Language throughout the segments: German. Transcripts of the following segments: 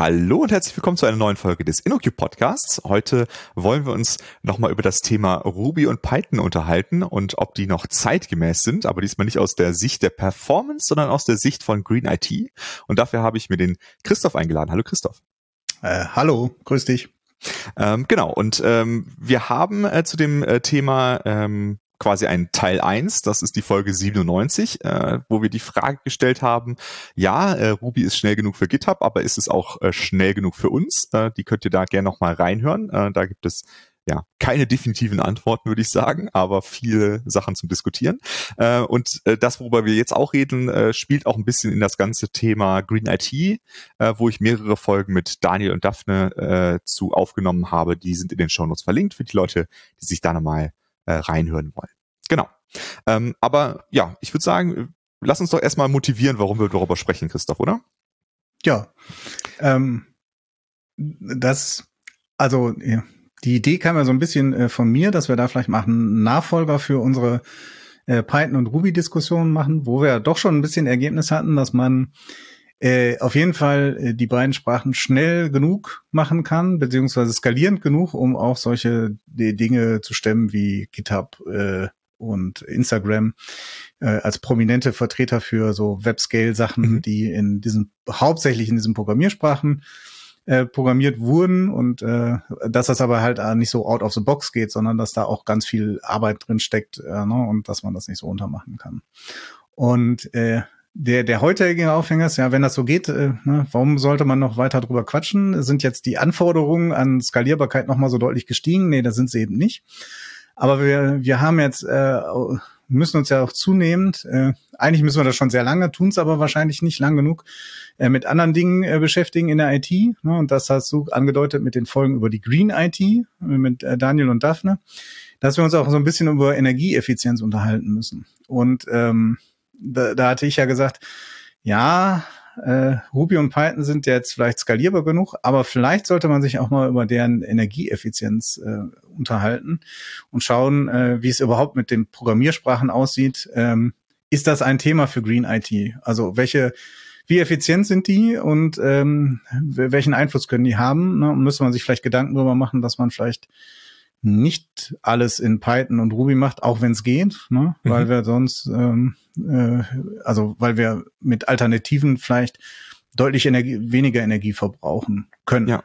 Hallo und herzlich willkommen zu einer neuen Folge des InnoCube Podcasts. Heute wollen wir uns nochmal über das Thema Ruby und Python unterhalten und ob die noch zeitgemäß sind, aber diesmal nicht aus der Sicht der Performance, sondern aus der Sicht von Green IT. Und dafür habe ich mir den Christoph eingeladen. Hallo Christoph. Äh, hallo, grüß dich. Ähm, genau, und ähm, wir haben äh, zu dem äh, Thema ähm, quasi ein Teil 1, das ist die Folge 97, äh, wo wir die Frage gestellt haben, ja, äh, Ruby ist schnell genug für GitHub, aber ist es auch äh, schnell genug für uns? Äh, die könnt ihr da gerne nochmal reinhören. Äh, da gibt es ja, keine definitiven Antworten, würde ich sagen, aber viele Sachen zum Diskutieren. Äh, und äh, das, worüber wir jetzt auch reden, äh, spielt auch ein bisschen in das ganze Thema Green IT, äh, wo ich mehrere Folgen mit Daniel und Daphne äh, zu aufgenommen habe. Die sind in den Shownotes verlinkt für die Leute, die sich da nochmal äh, reinhören wollen. Genau. Ähm, aber ja, ich würde sagen, lass uns doch erstmal motivieren, warum wir darüber sprechen, Christoph, oder? Ja. Ähm, das, also ja, die Idee kam ja so ein bisschen äh, von mir, dass wir da vielleicht mal einen Nachfolger für unsere äh, Python und Ruby Diskussion machen, wo wir doch schon ein bisschen Ergebnis hatten, dass man äh, auf jeden Fall äh, die beiden Sprachen schnell genug machen kann, beziehungsweise skalierend genug, um auch solche Dinge zu stemmen wie GitHub äh, und Instagram äh, als prominente Vertreter für so Web-Scale-Sachen, mhm. die in diesen hauptsächlich in diesen Programmiersprachen äh, programmiert wurden und äh, dass das aber halt äh, nicht so out of the box geht, sondern dass da auch ganz viel Arbeit drin steckt äh, ne, und dass man das nicht so untermachen kann. Und äh, der, der heutige Aufhänger ist, ja, wenn das so geht, äh, ne, warum sollte man noch weiter drüber quatschen? Sind jetzt die Anforderungen an Skalierbarkeit nochmal so deutlich gestiegen? Nee, da sind sie eben nicht. Aber wir, wir haben jetzt, äh, müssen uns ja auch zunehmend, äh, eigentlich müssen wir das schon sehr lange, tun es aber wahrscheinlich nicht lang genug, äh, mit anderen Dingen äh, beschäftigen in der IT. Ne? Und das hast du angedeutet mit den Folgen über die Green IT, äh, mit äh, Daniel und Daphne, dass wir uns auch so ein bisschen über Energieeffizienz unterhalten müssen. Und ähm, da, da hatte ich ja gesagt, ja, äh, Ruby und Python sind jetzt vielleicht skalierbar genug, aber vielleicht sollte man sich auch mal über deren Energieeffizienz äh, unterhalten und schauen, äh, wie es überhaupt mit den Programmiersprachen aussieht. Ähm, ist das ein Thema für Green IT? Also welche, wie effizient sind die und ähm, welchen Einfluss können die haben? Ne? Müsste man sich vielleicht Gedanken darüber machen, dass man vielleicht nicht alles in Python und Ruby macht, auch wenn es geht, ne? Mhm. weil wir sonst, ähm, äh, also weil wir mit Alternativen vielleicht deutlich Energie, weniger Energie verbrauchen können. Ja.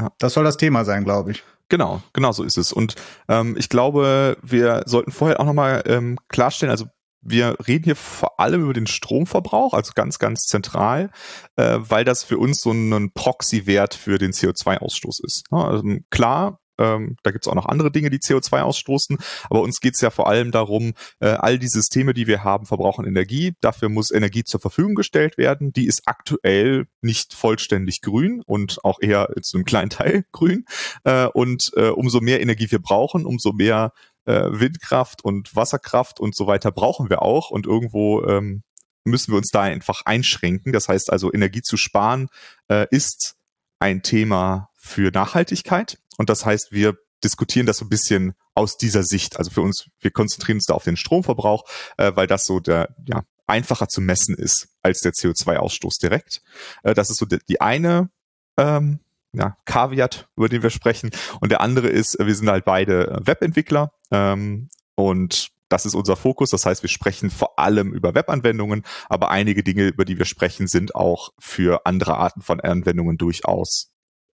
ja. Das soll das Thema sein, glaube ich. Genau, genau so ist es. Und ähm, ich glaube, wir sollten vorher auch nochmal ähm, klarstellen, also wir reden hier vor allem über den Stromverbrauch, also ganz, ganz zentral, äh, weil das für uns so ein Proxy-Wert für den CO2-Ausstoß ist. Ja, also klar, ähm, da gibt es auch noch andere Dinge, die CO2 ausstoßen. Aber uns geht es ja vor allem darum, äh, all die Systeme, die wir haben, verbrauchen Energie. Dafür muss Energie zur Verfügung gestellt werden. Die ist aktuell nicht vollständig grün und auch eher zu einem kleinen Teil grün. Äh, und äh, umso mehr Energie wir brauchen, umso mehr äh, Windkraft und Wasserkraft und so weiter brauchen wir auch. Und irgendwo ähm, müssen wir uns da einfach einschränken. Das heißt also, Energie zu sparen äh, ist ein Thema für Nachhaltigkeit. Und das heißt, wir diskutieren das so ein bisschen aus dieser Sicht. Also für uns, wir konzentrieren uns da auf den Stromverbrauch, äh, weil das so der, ja, einfacher zu messen ist als der CO2-Ausstoß direkt. Äh, das ist so die, die eine ähm, ja, Kaviat, über den wir sprechen. Und der andere ist, wir sind halt beide Webentwickler ähm, und das ist unser Fokus. Das heißt, wir sprechen vor allem über Webanwendungen, aber einige Dinge, über die wir sprechen, sind auch für andere Arten von Anwendungen durchaus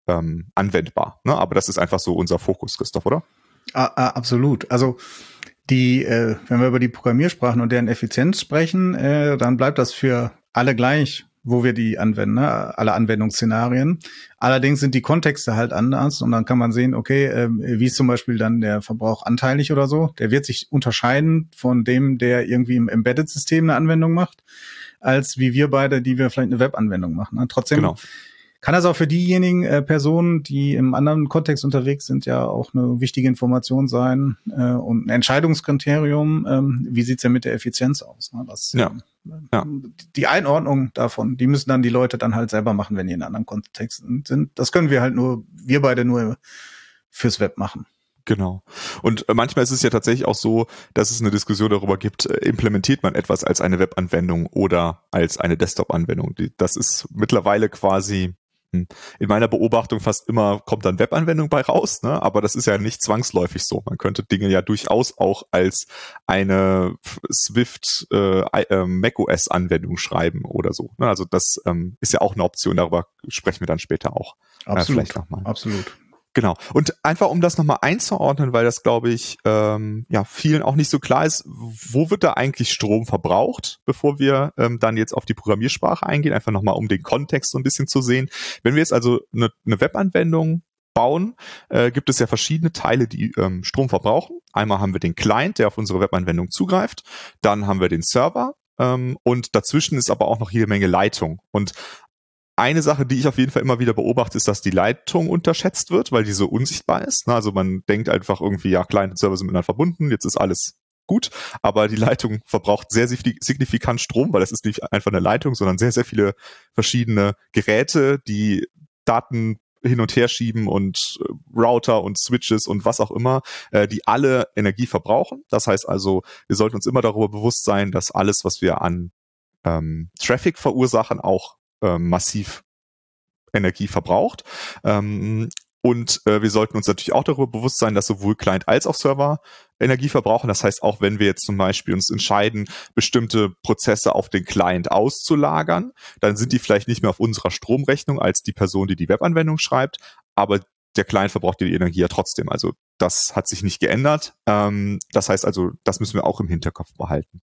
ähm, anwendbar. Ne? Aber das ist einfach so unser Fokus, Christoph, oder? Ah, ah, absolut. Also die, äh, wenn wir über die Programmiersprachen und deren Effizienz sprechen, äh, dann bleibt das für alle gleich, wo wir die anwenden, ne? alle Anwendungsszenarien. Allerdings sind die Kontexte halt anders und dann kann man sehen, okay, äh, wie ist zum Beispiel dann der Verbrauch anteilig oder so. Der wird sich unterscheiden von dem, der irgendwie im Embedded-System eine Anwendung macht, als wie wir beide, die wir vielleicht eine Webanwendung machen. Ne? Trotzdem genau kann das auch für diejenigen äh, Personen, die im anderen Kontext unterwegs sind, ja auch eine wichtige Information sein äh, und ein Entscheidungskriterium. Ähm, wie sieht's denn mit der Effizienz aus? Ne? Das, ja. Äh, ja. Die Einordnung davon, die müssen dann die Leute dann halt selber machen, wenn die in anderen Kontexten sind. Das können wir halt nur, wir beide nur fürs Web machen. Genau. Und äh, manchmal ist es ja tatsächlich auch so, dass es eine Diskussion darüber gibt, äh, implementiert man etwas als eine Webanwendung oder als eine Desktop-Anwendung. Das ist mittlerweile quasi. In meiner Beobachtung fast immer kommt dann Webanwendung bei raus, ne? aber das ist ja nicht zwangsläufig so. Man könnte Dinge ja durchaus auch als eine Swift äh, äh, macOS-Anwendung schreiben oder so. Ne? Also das ähm, ist ja auch eine Option, darüber sprechen wir dann später auch. Äh, absolut, äh, vielleicht noch mal. absolut. Genau. Und einfach um das nochmal einzuordnen, weil das, glaube ich, ähm, ja, vielen auch nicht so klar ist, wo wird da eigentlich Strom verbraucht, bevor wir ähm, dann jetzt auf die Programmiersprache eingehen, einfach nochmal um den Kontext so ein bisschen zu sehen. Wenn wir jetzt also eine, eine Webanwendung bauen, äh, gibt es ja verschiedene Teile, die ähm, Strom verbrauchen. Einmal haben wir den Client, der auf unsere Webanwendung zugreift. Dann haben wir den Server, ähm, und dazwischen ist aber auch noch jede Menge Leitung. Und eine Sache, die ich auf jeden Fall immer wieder beobachte, ist, dass die Leitung unterschätzt wird, weil die so unsichtbar ist. Also man denkt einfach irgendwie, ja, kleine Server sind miteinander verbunden, jetzt ist alles gut, aber die Leitung verbraucht sehr signifikant Strom, weil das ist nicht einfach eine Leitung, sondern sehr, sehr viele verschiedene Geräte, die Daten hin und her schieben und äh, Router und Switches und was auch immer, äh, die alle Energie verbrauchen. Das heißt also, wir sollten uns immer darüber bewusst sein, dass alles, was wir an ähm, Traffic verursachen, auch ähm, massiv Energie verbraucht. Ähm, und äh, wir sollten uns natürlich auch darüber bewusst sein, dass sowohl Client als auch Server Energie verbrauchen. Das heißt, auch wenn wir jetzt zum Beispiel uns entscheiden, bestimmte Prozesse auf den Client auszulagern, dann sind die vielleicht nicht mehr auf unserer Stromrechnung als die Person, die die Webanwendung schreibt, aber der Client verbraucht die Energie ja trotzdem. Also das hat sich nicht geändert. Ähm, das heißt also, das müssen wir auch im Hinterkopf behalten.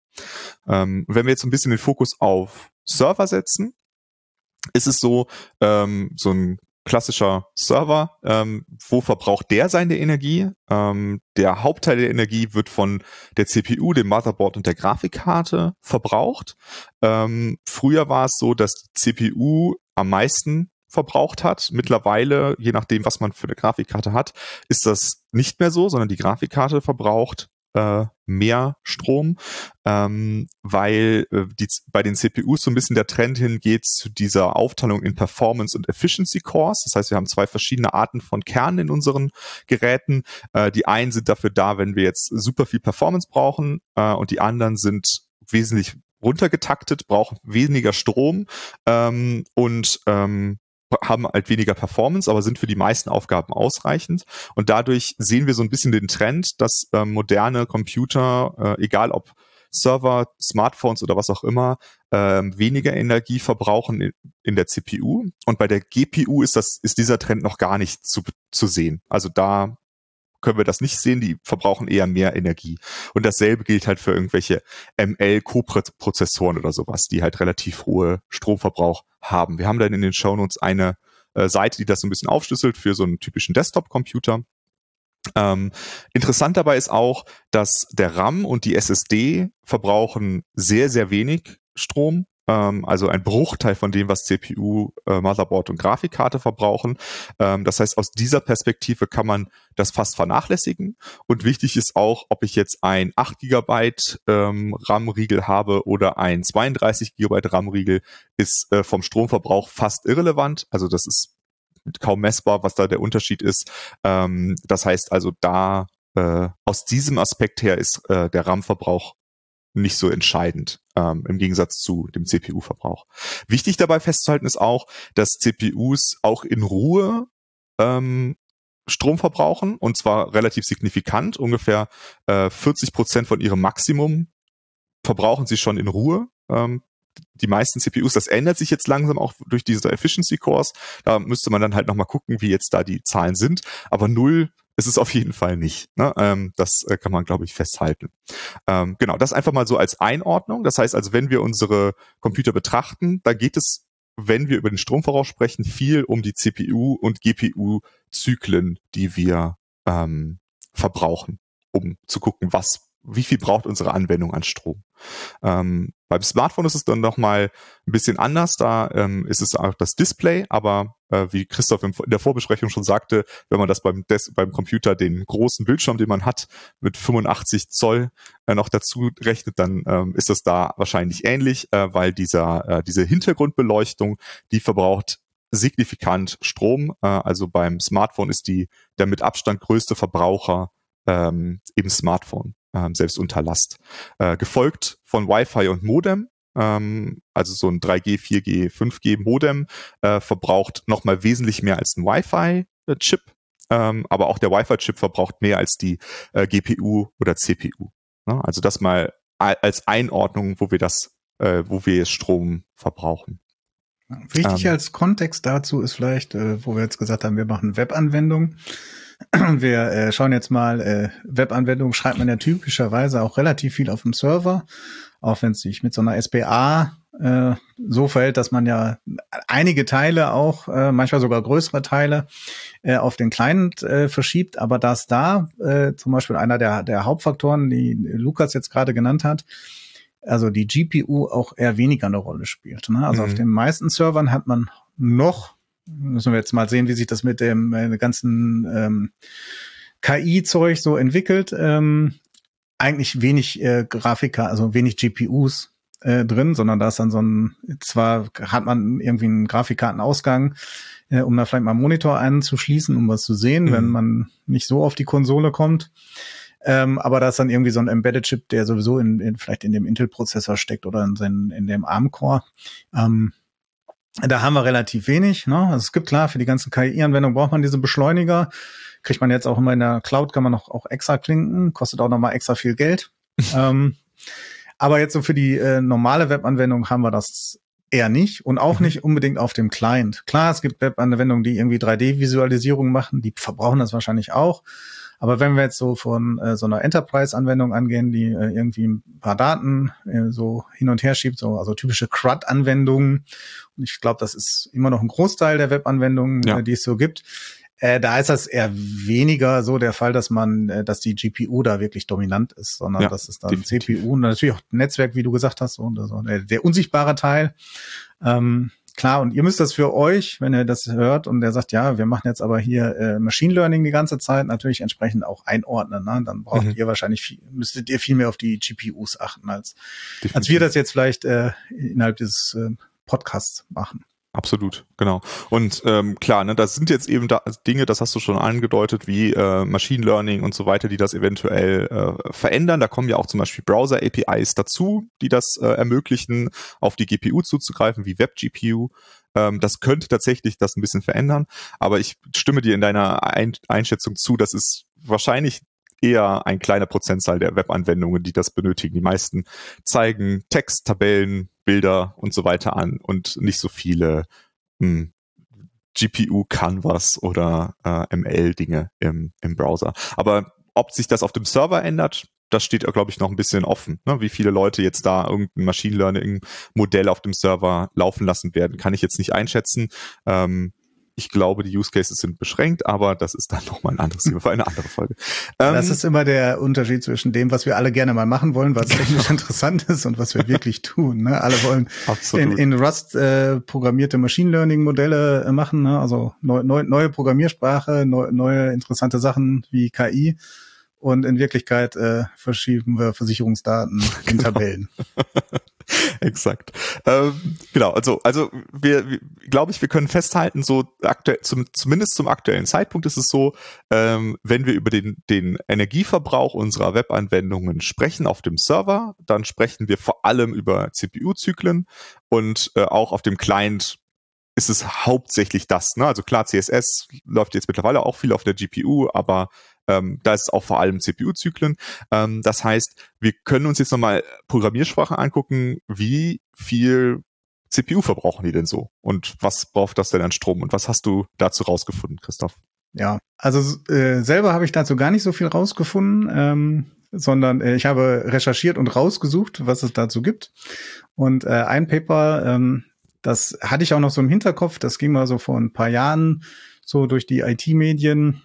Ähm, wenn wir jetzt ein bisschen den Fokus auf Server setzen, ist es so, ähm, so ein klassischer Server, ähm, wo verbraucht der seine Energie? Ähm, der Hauptteil der Energie wird von der CPU, dem Motherboard und der Grafikkarte verbraucht. Ähm, früher war es so, dass die CPU am meisten verbraucht hat. Mittlerweile, je nachdem, was man für eine Grafikkarte hat, ist das nicht mehr so, sondern die Grafikkarte verbraucht äh, mehr Strom, ähm, weil äh, die, bei den CPUs so ein bisschen der Trend hingeht zu dieser Aufteilung in Performance und Efficiency Cores. Das heißt, wir haben zwei verschiedene Arten von Kernen in unseren Geräten. Äh, die einen sind dafür da, wenn wir jetzt super viel Performance brauchen äh, und die anderen sind wesentlich runtergetaktet, brauchen weniger Strom ähm, und ähm, haben halt weniger Performance, aber sind für die meisten Aufgaben ausreichend. Und dadurch sehen wir so ein bisschen den Trend, dass äh, moderne Computer, äh, egal ob Server, Smartphones oder was auch immer, äh, weniger Energie verbrauchen in, in, der CPU. Und bei der GPU ist das, ist dieser Trend noch gar nicht zu, zu sehen. Also da können wir das nicht sehen, die verbrauchen eher mehr Energie. Und dasselbe gilt halt für irgendwelche ML-Coprozessoren oder sowas, die halt relativ hohe Stromverbrauch haben. Wir haben dann in den Shownotes eine äh, Seite, die das so ein bisschen aufschlüsselt für so einen typischen Desktop-Computer. Ähm, interessant dabei ist auch, dass der RAM und die SSD verbrauchen sehr, sehr wenig Strom also ein Bruchteil von dem, was CPU, äh, Motherboard und Grafikkarte verbrauchen. Ähm, das heißt, aus dieser Perspektive kann man das fast vernachlässigen. Und wichtig ist auch, ob ich jetzt ein 8 GB ähm, RAM-Riegel habe oder ein 32 GB RAM-Riegel, ist äh, vom Stromverbrauch fast irrelevant. Also das ist kaum messbar, was da der Unterschied ist. Ähm, das heißt also, da äh, aus diesem Aspekt her ist äh, der RAM-Verbrauch nicht so entscheidend ähm, im Gegensatz zu dem CPU-Verbrauch. Wichtig dabei festzuhalten ist auch, dass CPUs auch in Ruhe ähm, Strom verbrauchen und zwar relativ signifikant. Ungefähr äh, 40 Prozent von ihrem Maximum verbrauchen sie schon in Ruhe. Ähm, die meisten CPUs, das ändert sich jetzt langsam auch durch diese Efficiency Cores. Da müsste man dann halt nochmal gucken, wie jetzt da die Zahlen sind. Aber null ist es auf jeden Fall nicht. Ne? Ähm, das äh, kann man, glaube ich, festhalten. Ähm, genau, das einfach mal so als Einordnung. Das heißt also, wenn wir unsere Computer betrachten, da geht es, wenn wir über den Stromverbrauch sprechen, viel um die CPU und GPU-Zyklen, die wir ähm, verbrauchen, um zu gucken, was wie viel braucht unsere Anwendung an Strom. Ähm, beim Smartphone ist es dann nochmal ein bisschen anders. Da ähm, ist es auch das Display, aber äh, wie Christoph in der Vorbesprechung schon sagte, wenn man das beim, Des beim Computer den großen Bildschirm, den man hat, mit 85 Zoll äh, noch dazu rechnet, dann ähm, ist es da wahrscheinlich ähnlich, äh, weil dieser, äh, diese Hintergrundbeleuchtung, die verbraucht signifikant Strom. Äh, also beim Smartphone ist die der mit Abstand größte Verbraucher ähm, im Smartphone ähm, selbst unter Last. Äh, gefolgt von Wi-Fi und Modem. Ähm, also so ein 3G, 4G, 5G Modem, äh, verbraucht nochmal wesentlich mehr als ein Wi-Fi-Chip. Ähm, aber auch der Wi-Fi-Chip verbraucht mehr als die äh, GPU oder CPU. Ne? Also das mal als Einordnung, wo wir das, äh, wo wir Strom verbrauchen. Wichtig ähm, als Kontext dazu ist vielleicht, äh, wo wir jetzt gesagt haben, wir machen Webanwendungen. Wir äh, schauen jetzt mal, äh, Webanwendungen schreibt man ja typischerweise auch relativ viel auf dem Server, auch wenn es sich mit so einer SPA äh, so verhält, dass man ja einige Teile auch, äh, manchmal sogar größere Teile, äh, auf den Client äh, verschiebt. Aber dass da äh, zum Beispiel einer der, der Hauptfaktoren, die Lukas jetzt gerade genannt hat, also die GPU auch eher weniger eine Rolle spielt. Ne? Also mhm. auf den meisten Servern hat man noch, müssen wir jetzt mal sehen, wie sich das mit dem äh, ganzen ähm, KI-Zeug so entwickelt, ähm, eigentlich wenig äh, Grafiker, also wenig GPUs äh, drin, sondern da ist dann so ein, zwar hat man irgendwie einen Grafikkartenausgang, äh, um da vielleicht mal einen Monitor anzuschließen, um was zu sehen, mhm. wenn man nicht so auf die Konsole kommt. Ähm, aber da ist dann irgendwie so ein Embedded Chip, der sowieso in, in vielleicht in dem Intel-Prozessor steckt oder in, seinen, in dem ARM-Core. Ähm, da haben wir relativ wenig. Ne? Also es gibt klar, für die ganzen KI-Anwendungen braucht man diese Beschleuniger. Kriegt man jetzt auch immer in der Cloud, kann man noch auch extra klinken, kostet auch nochmal extra viel Geld. ähm, aber jetzt so für die äh, normale Webanwendung haben wir das eher nicht und auch mhm. nicht unbedingt auf dem Client. Klar, es gibt Webanwendungen, die irgendwie 3D-Visualisierung machen, die verbrauchen das wahrscheinlich auch. Aber wenn wir jetzt so von äh, so einer Enterprise-Anwendung angehen, die äh, irgendwie ein paar Daten äh, so hin und her schiebt, so also typische CRUD-Anwendungen, ich glaube, das ist immer noch ein Großteil der Webanwendungen, ja. äh, die es so gibt. Äh, da ist das eher weniger so der Fall, dass man, äh, dass die GPU da wirklich dominant ist, sondern ja, das ist dann definitiv. CPU und natürlich auch Netzwerk, wie du gesagt hast, und also der, der unsichtbare Teil. Ähm, klar, und ihr müsst das für euch, wenn ihr das hört und der sagt, ja, wir machen jetzt aber hier äh, Machine Learning die ganze Zeit, natürlich entsprechend auch einordnen. Ne? Dann braucht mhm. ihr wahrscheinlich, viel, müsstet ihr viel mehr auf die GPUs achten, als, als wir das jetzt vielleicht äh, innerhalb dieses äh, Podcasts machen. Absolut, genau. Und ähm, klar, ne, das sind jetzt eben da Dinge, das hast du schon angedeutet, wie äh, Machine Learning und so weiter, die das eventuell äh, verändern. Da kommen ja auch zum Beispiel Browser-APIs dazu, die das äh, ermöglichen, auf die GPU zuzugreifen, wie WebGPU. Ähm, das könnte tatsächlich das ein bisschen verändern, aber ich stimme dir in deiner Ein Einschätzung zu, das ist wahrscheinlich eher ein kleiner Prozentzahl der Webanwendungen, die das benötigen. Die meisten zeigen Text, Tabellen, Bilder und so weiter an und nicht so viele hm, GPU Canvas oder äh, ML-Dinge im, im Browser. Aber ob sich das auf dem Server ändert, das steht, glaube ich, noch ein bisschen offen. Ne? Wie viele Leute jetzt da irgendein Machine Learning Modell auf dem Server laufen lassen werden, kann ich jetzt nicht einschätzen. Ähm, ich glaube, die Use Cases sind beschränkt, aber das ist dann nochmal ein anderes Thema für eine andere Folge. das ähm, ist immer der Unterschied zwischen dem, was wir alle gerne mal machen wollen, was technisch interessant ist und was wir wirklich tun. Ne? Alle wollen in, in, Rust äh, programmierte Machine Learning Modelle äh, machen, ne? also neu, neu, neue Programmiersprache, neu, neue interessante Sachen wie KI und in Wirklichkeit äh, verschieben wir Versicherungsdaten in genau. Tabellen. Exakt. Ähm, genau, also, also wir, wir glaube ich, wir können festhalten, so aktuell, zum, zumindest zum aktuellen Zeitpunkt ist es so, ähm, wenn wir über den, den Energieverbrauch unserer Webanwendungen sprechen auf dem Server, dann sprechen wir vor allem über CPU-Zyklen und äh, auch auf dem Client ist es hauptsächlich das. Ne? Also klar, CSS läuft jetzt mittlerweile auch viel auf der GPU, aber ähm, da ist auch vor allem CPU-Zyklen. Ähm, das heißt, wir können uns jetzt nochmal Programmiersprachen angucken, wie viel CPU verbrauchen die denn so? Und was braucht das denn an Strom? Und was hast du dazu rausgefunden, Christoph? Ja, also äh, selber habe ich dazu gar nicht so viel rausgefunden, ähm, sondern äh, ich habe recherchiert und rausgesucht, was es dazu gibt. Und äh, ein Paper, ähm, das hatte ich auch noch so im Hinterkopf, das ging mal so vor ein paar Jahren so durch die IT-Medien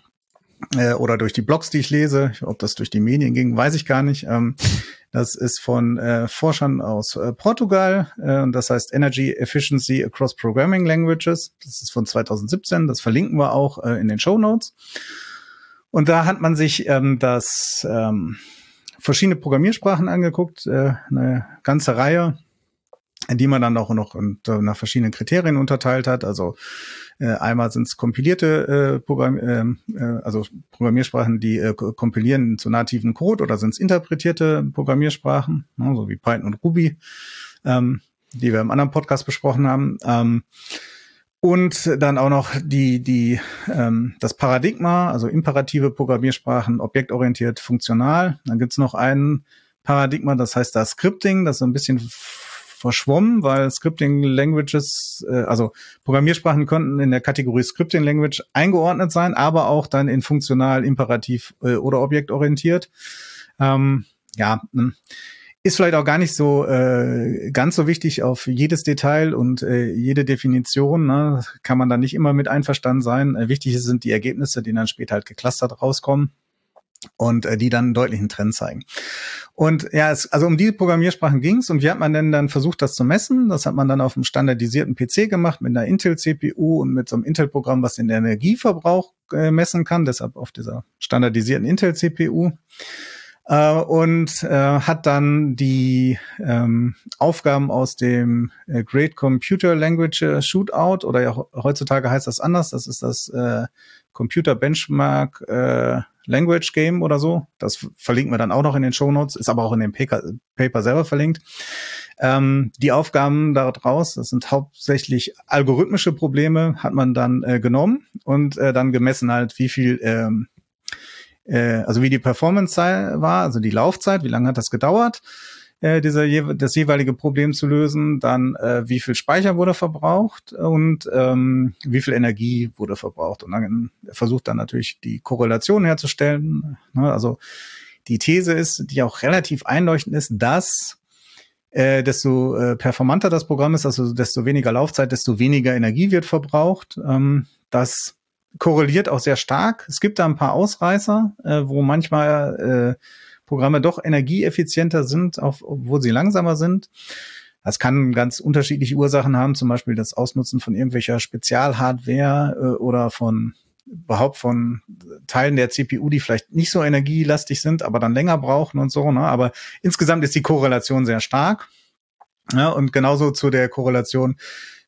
äh, oder durch die Blogs, die ich lese. Ob das durch die Medien ging, weiß ich gar nicht. Ähm, das ist von äh, Forschern aus äh, Portugal. Äh, das heißt Energy Efficiency Across Programming Languages. Das ist von 2017. Das verlinken wir auch äh, in den Show Notes. Und da hat man sich ähm, das ähm, verschiedene Programmiersprachen angeguckt, äh, eine ganze Reihe, die man dann auch noch äh, nach verschiedenen Kriterien unterteilt hat. Also äh, einmal sind es kompilierte äh, Programm, ähm, äh, also Programmiersprachen, die äh, kompilieren zu nativen Code oder sind es interpretierte Programmiersprachen, ne, so wie Python und Ruby. ähm, die wir im anderen Podcast besprochen haben. Ähm, und dann auch noch die, die, ähm, das Paradigma, also imperative Programmiersprachen, objektorientiert, funktional. Dann gibt's noch ein Paradigma, das heißt das Scripting, das so ein bisschen verschwommen, weil Scripting Languages, äh, also Programmiersprachen konnten in der Kategorie Scripting Language eingeordnet sein, aber auch dann in funktional, imperativ äh, oder objektorientiert. Ähm, ja, hm ist vielleicht auch gar nicht so äh, ganz so wichtig auf jedes Detail und äh, jede Definition. Ne? Kann man da nicht immer mit einverstanden sein. Äh, wichtig sind die Ergebnisse, die dann später halt geclustert rauskommen und äh, die dann einen deutlichen Trend zeigen. Und ja, es, also um diese Programmiersprachen ging es und wie hat man denn dann versucht, das zu messen? Das hat man dann auf einem standardisierten PC gemacht mit einer Intel-CPU und mit so einem Intel-Programm, was den Energieverbrauch äh, messen kann, deshalb auf dieser standardisierten Intel-CPU äh, und äh, hat dann die ähm, Aufgaben aus dem äh, Great Computer Language äh, Shootout oder ja heutzutage heißt das anders, das ist das äh, Computer Benchmark äh, Language Game oder so. Das verlinken wir dann auch noch in den Show Notes, ist aber auch in dem Paper, selber verlinkt. Ähm, die Aufgaben daraus, das sind hauptsächlich algorithmische Probleme, hat man dann äh, genommen und äh, dann gemessen halt, wie viel ähm, äh, also wie die Performance war, also die Laufzeit, wie lange hat das gedauert, äh, dieser, das jeweilige Problem zu lösen, dann äh, wie viel Speicher wurde verbraucht und ähm, wie viel Energie wurde verbraucht. Und dann versucht dann natürlich die Korrelation herzustellen. Ne? Also die These ist, die auch relativ einleuchtend ist, dass äh, desto äh, performanter das Programm ist, also desto weniger Laufzeit, desto weniger Energie wird verbraucht. Ähm, das korreliert auch sehr stark. Es gibt da ein paar Ausreißer, äh, wo manchmal äh, Programme doch energieeffizienter sind, obwohl sie langsamer sind. Das kann ganz unterschiedliche Ursachen haben, zum Beispiel das Ausnutzen von irgendwelcher Spezialhardware äh, oder von überhaupt von Teilen der CPU, die vielleicht nicht so energielastig sind, aber dann länger brauchen und so. Ne? Aber insgesamt ist die Korrelation sehr stark. Ja, und genauso zu der Korrelation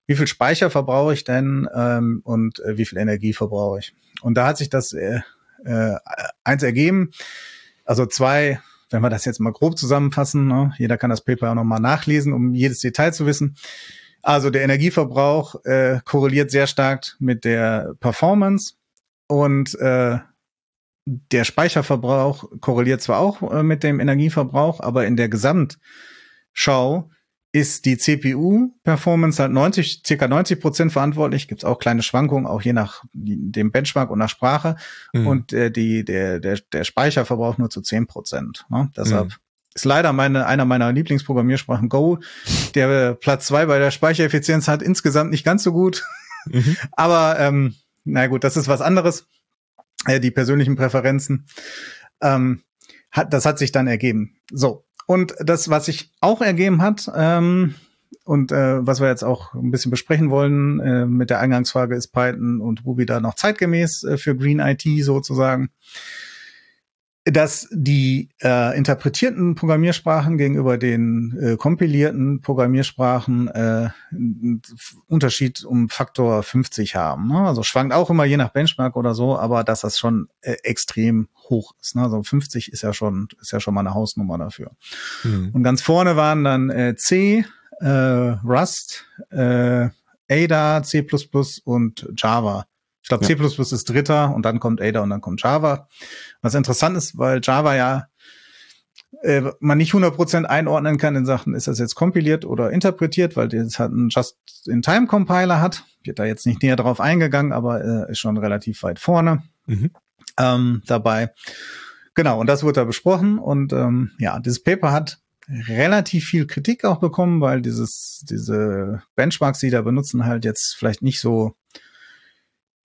wie viel Speicher verbrauche ich denn ähm, und äh, wie viel Energie verbrauche ich. Und da hat sich das äh, äh, eins ergeben, also zwei, wenn wir das jetzt mal grob zusammenfassen, ne? jeder kann das Paper auch nochmal nachlesen, um jedes Detail zu wissen. Also der Energieverbrauch äh, korreliert sehr stark mit der Performance und äh, der Speicherverbrauch korreliert zwar auch äh, mit dem Energieverbrauch, aber in der Gesamtschau ist die CPU-Performance halt 90, circa 90 Prozent verantwortlich. Gibt es auch kleine Schwankungen, auch je nach dem Benchmark und nach Sprache. Mhm. Und äh, die, der, der, der Speicherverbrauch nur zu 10 Prozent. Ne? Deshalb mhm. ist leider meine, einer meiner Lieblingsprogrammiersprachen Go, der Platz zwei bei der Speichereffizienz hat, insgesamt nicht ganz so gut. Mhm. Aber ähm, na gut, das ist was anderes. Äh, die persönlichen Präferenzen. Ähm, hat, das hat sich dann ergeben. So, und das, was sich auch ergeben hat, ähm, und äh, was wir jetzt auch ein bisschen besprechen wollen äh, mit der Eingangsfrage, ist Python und Ruby da noch zeitgemäß äh, für Green IT sozusagen, dass die äh, interpretierten Programmiersprachen gegenüber den äh, kompilierten Programmiersprachen äh, einen Unterschied um Faktor 50 haben. Ne? Also schwankt auch immer je nach Benchmark oder so, aber dass das schon äh, extrem hoch ist. Ne? Also 50 ist ja schon ist ja schon mal eine Hausnummer dafür. Mhm. Und ganz vorne waren dann äh, C, äh, Rust, äh, Ada, C++ und Java. Ich glaube, ja. C++ ist Dritter und dann kommt Ada und dann kommt Java. Was interessant ist, weil Java ja äh, man nicht 100% einordnen kann in Sachen, ist das jetzt kompiliert oder interpretiert, weil das halt einen Just-in-Time-Compiler hat. Wird da jetzt nicht näher drauf eingegangen, aber äh, ist schon relativ weit vorne mhm. ähm, dabei. Genau, und das wurde da besprochen. Und ähm, ja, dieses Paper hat relativ viel Kritik auch bekommen, weil dieses, diese Benchmarks, die da benutzen, halt jetzt vielleicht nicht so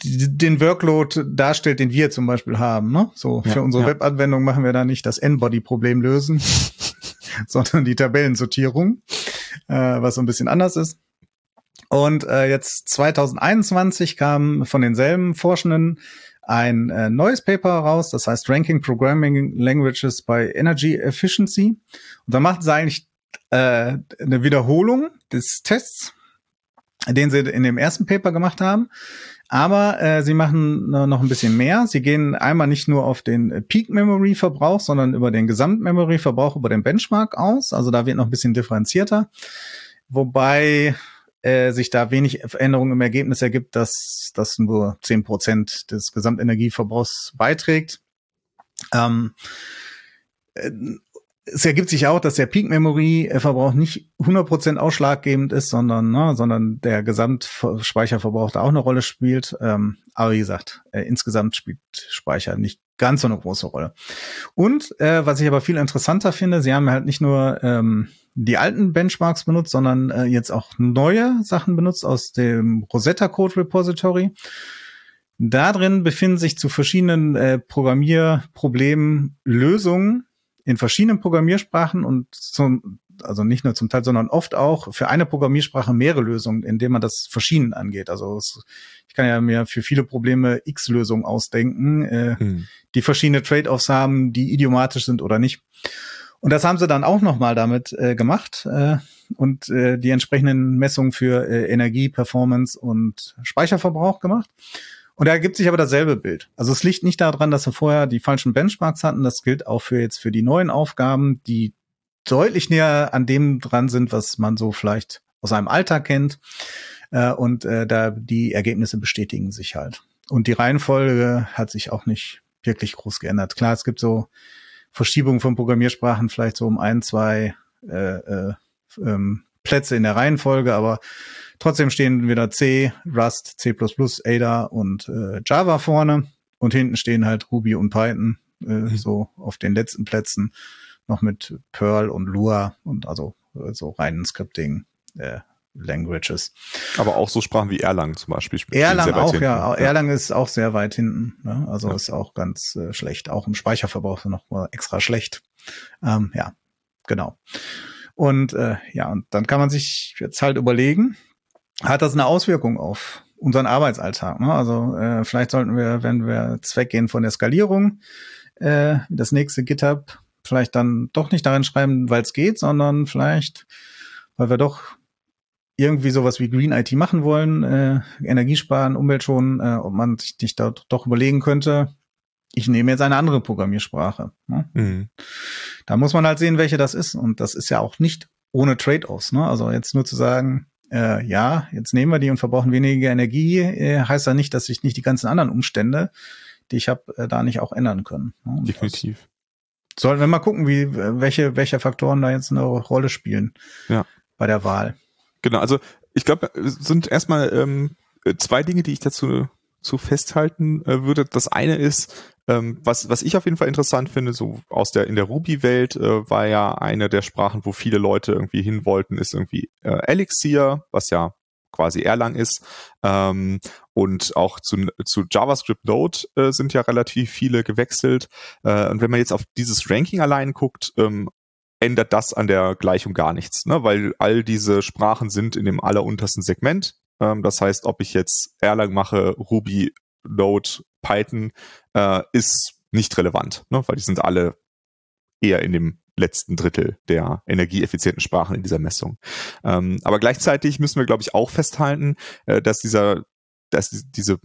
den Workload darstellt, den wir zum Beispiel haben. Ne? So ja, für unsere ja. Webanwendung machen wir da nicht das N-Body-Problem lösen, sondern die Tabellensortierung, äh, was so ein bisschen anders ist. Und äh, jetzt 2021 kam von denselben Forschenden ein äh, neues Paper raus, das heißt Ranking Programming Languages by Energy Efficiency. Und da macht sie eigentlich äh, eine Wiederholung des Tests, den sie in dem ersten Paper gemacht haben. Aber äh, sie machen noch ein bisschen mehr. Sie gehen einmal nicht nur auf den Peak Memory Verbrauch, sondern über den Gesamt Memory Verbrauch über den Benchmark aus. Also da wird noch ein bisschen differenzierter. wobei äh, sich da wenig Veränderung im Ergebnis ergibt, dass das nur zehn Prozent des Gesamtenergieverbrauchs beiträgt. Ähm, äh, es ergibt sich auch, dass der Peak-Memory-Verbrauch nicht 100% ausschlaggebend ist, sondern, ne, sondern der Gesamtspeicherverbrauch da auch eine Rolle spielt. Ähm, aber wie gesagt, äh, insgesamt spielt Speicher nicht ganz so eine große Rolle. Und äh, was ich aber viel interessanter finde, sie haben halt nicht nur ähm, die alten Benchmarks benutzt, sondern äh, jetzt auch neue Sachen benutzt aus dem Rosetta Code Repository. Da drin befinden sich zu verschiedenen äh, Programmierproblemen Lösungen, in verschiedenen Programmiersprachen und zum, also nicht nur zum Teil, sondern oft auch für eine Programmiersprache mehrere Lösungen, indem man das verschieden angeht. Also es, ich kann ja mir für viele Probleme X-Lösungen ausdenken, äh, hm. die verschiedene Trade-offs haben, die idiomatisch sind oder nicht. Und das haben sie dann auch nochmal damit äh, gemacht äh, und äh, die entsprechenden Messungen für äh, Energie, Performance und Speicherverbrauch gemacht. Und da ergibt sich aber dasselbe Bild. Also es liegt nicht daran, dass wir vorher die falschen Benchmarks hatten. Das gilt auch für jetzt für die neuen Aufgaben, die deutlich näher an dem dran sind, was man so vielleicht aus einem Alltag kennt. Äh, und äh, da die Ergebnisse bestätigen sich halt. Und die Reihenfolge hat sich auch nicht wirklich groß geändert. Klar, es gibt so Verschiebungen von Programmiersprachen vielleicht so um ein, zwei äh, äh, ähm, Plätze in der Reihenfolge, aber Trotzdem stehen wieder C, Rust, C++, Ada und äh, Java vorne und hinten stehen halt Ruby und Python äh, mhm. so auf den letzten Plätzen noch mit Perl und Lua und also äh, so reinen Scripting äh, Languages. Aber auch so Sprachen wie Erlang zum Beispiel. Erlang auch, hinten. ja. Erlang ist auch sehr weit hinten. Ne? Also ja. ist auch ganz äh, schlecht. Auch im Speicherverbrauch noch mal extra schlecht. Ähm, ja, genau. Und äh, ja, und dann kann man sich jetzt halt überlegen, hat das eine Auswirkung auf unseren Arbeitsalltag. Ne? Also äh, vielleicht sollten wir, wenn wir zweckgehen von der Skalierung, äh, das nächste GitHub vielleicht dann doch nicht darin schreiben, weil es geht, sondern vielleicht, weil wir doch irgendwie sowas wie Green IT machen wollen, äh, Energie sparen, Umwelt schonen, äh, ob man sich nicht da doch überlegen könnte, ich nehme jetzt eine andere Programmiersprache. Ne? Mhm. Da muss man halt sehen, welche das ist. Und das ist ja auch nicht ohne Trade-offs. Ne? Also jetzt nur zu sagen, äh, ja, jetzt nehmen wir die und verbrauchen weniger Energie, äh, heißt ja nicht, dass sich nicht die ganzen anderen Umstände, die ich habe, äh, da nicht auch ändern können. Ne? Definitiv. Sollten wir mal gucken, wie welche welche Faktoren da jetzt eine Rolle spielen ja. bei der Wahl. Genau, also ich glaube, sind erstmal ähm, zwei Dinge, die ich dazu zu festhalten äh, würde. Das eine ist, ähm, was, was ich auf jeden Fall interessant finde, so aus der, in der Ruby-Welt äh, war ja eine der Sprachen, wo viele Leute irgendwie hin wollten, ist irgendwie äh, Elixir, was ja quasi Erlang ist. Ähm, und auch zu, zu JavaScript Node äh, sind ja relativ viele gewechselt. Äh, und wenn man jetzt auf dieses Ranking allein guckt, ähm, ändert das an der Gleichung gar nichts, ne? weil all diese Sprachen sind in dem alleruntersten Segment. Ähm, das heißt, ob ich jetzt Erlang mache, Ruby, Node, Python, äh, ist nicht relevant, ne? weil die sind alle eher in dem letzten Drittel der energieeffizienten Sprachen in dieser Messung. Ähm, aber gleichzeitig müssen wir, glaube ich, auch festhalten, äh, dass dieser, dass diese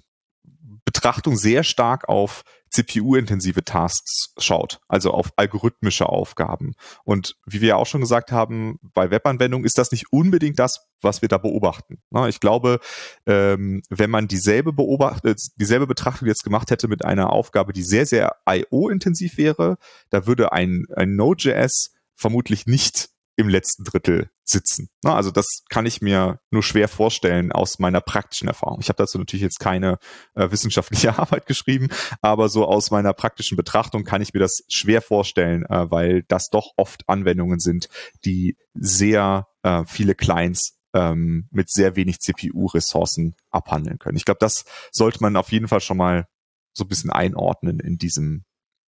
Betrachtung sehr stark auf CPU-intensive Tasks schaut, also auf algorithmische Aufgaben. Und wie wir ja auch schon gesagt haben, bei Webanwendungen ist das nicht unbedingt das, was wir da beobachten. Ich glaube, ähm, wenn man dieselbe beobachtet, dieselbe Betrachtung jetzt gemacht hätte mit einer Aufgabe, die sehr, sehr IO-intensiv wäre, da würde ein, ein Node.js vermutlich nicht im letzten Drittel sitzen. Also das kann ich mir nur schwer vorstellen aus meiner praktischen Erfahrung. Ich habe dazu natürlich jetzt keine äh, wissenschaftliche Arbeit geschrieben, aber so aus meiner praktischen Betrachtung kann ich mir das schwer vorstellen, äh, weil das doch oft Anwendungen sind, die sehr äh, viele Clients ähm, mit sehr wenig CPU-Ressourcen abhandeln können. Ich glaube, das sollte man auf jeden Fall schon mal so ein bisschen einordnen in diesem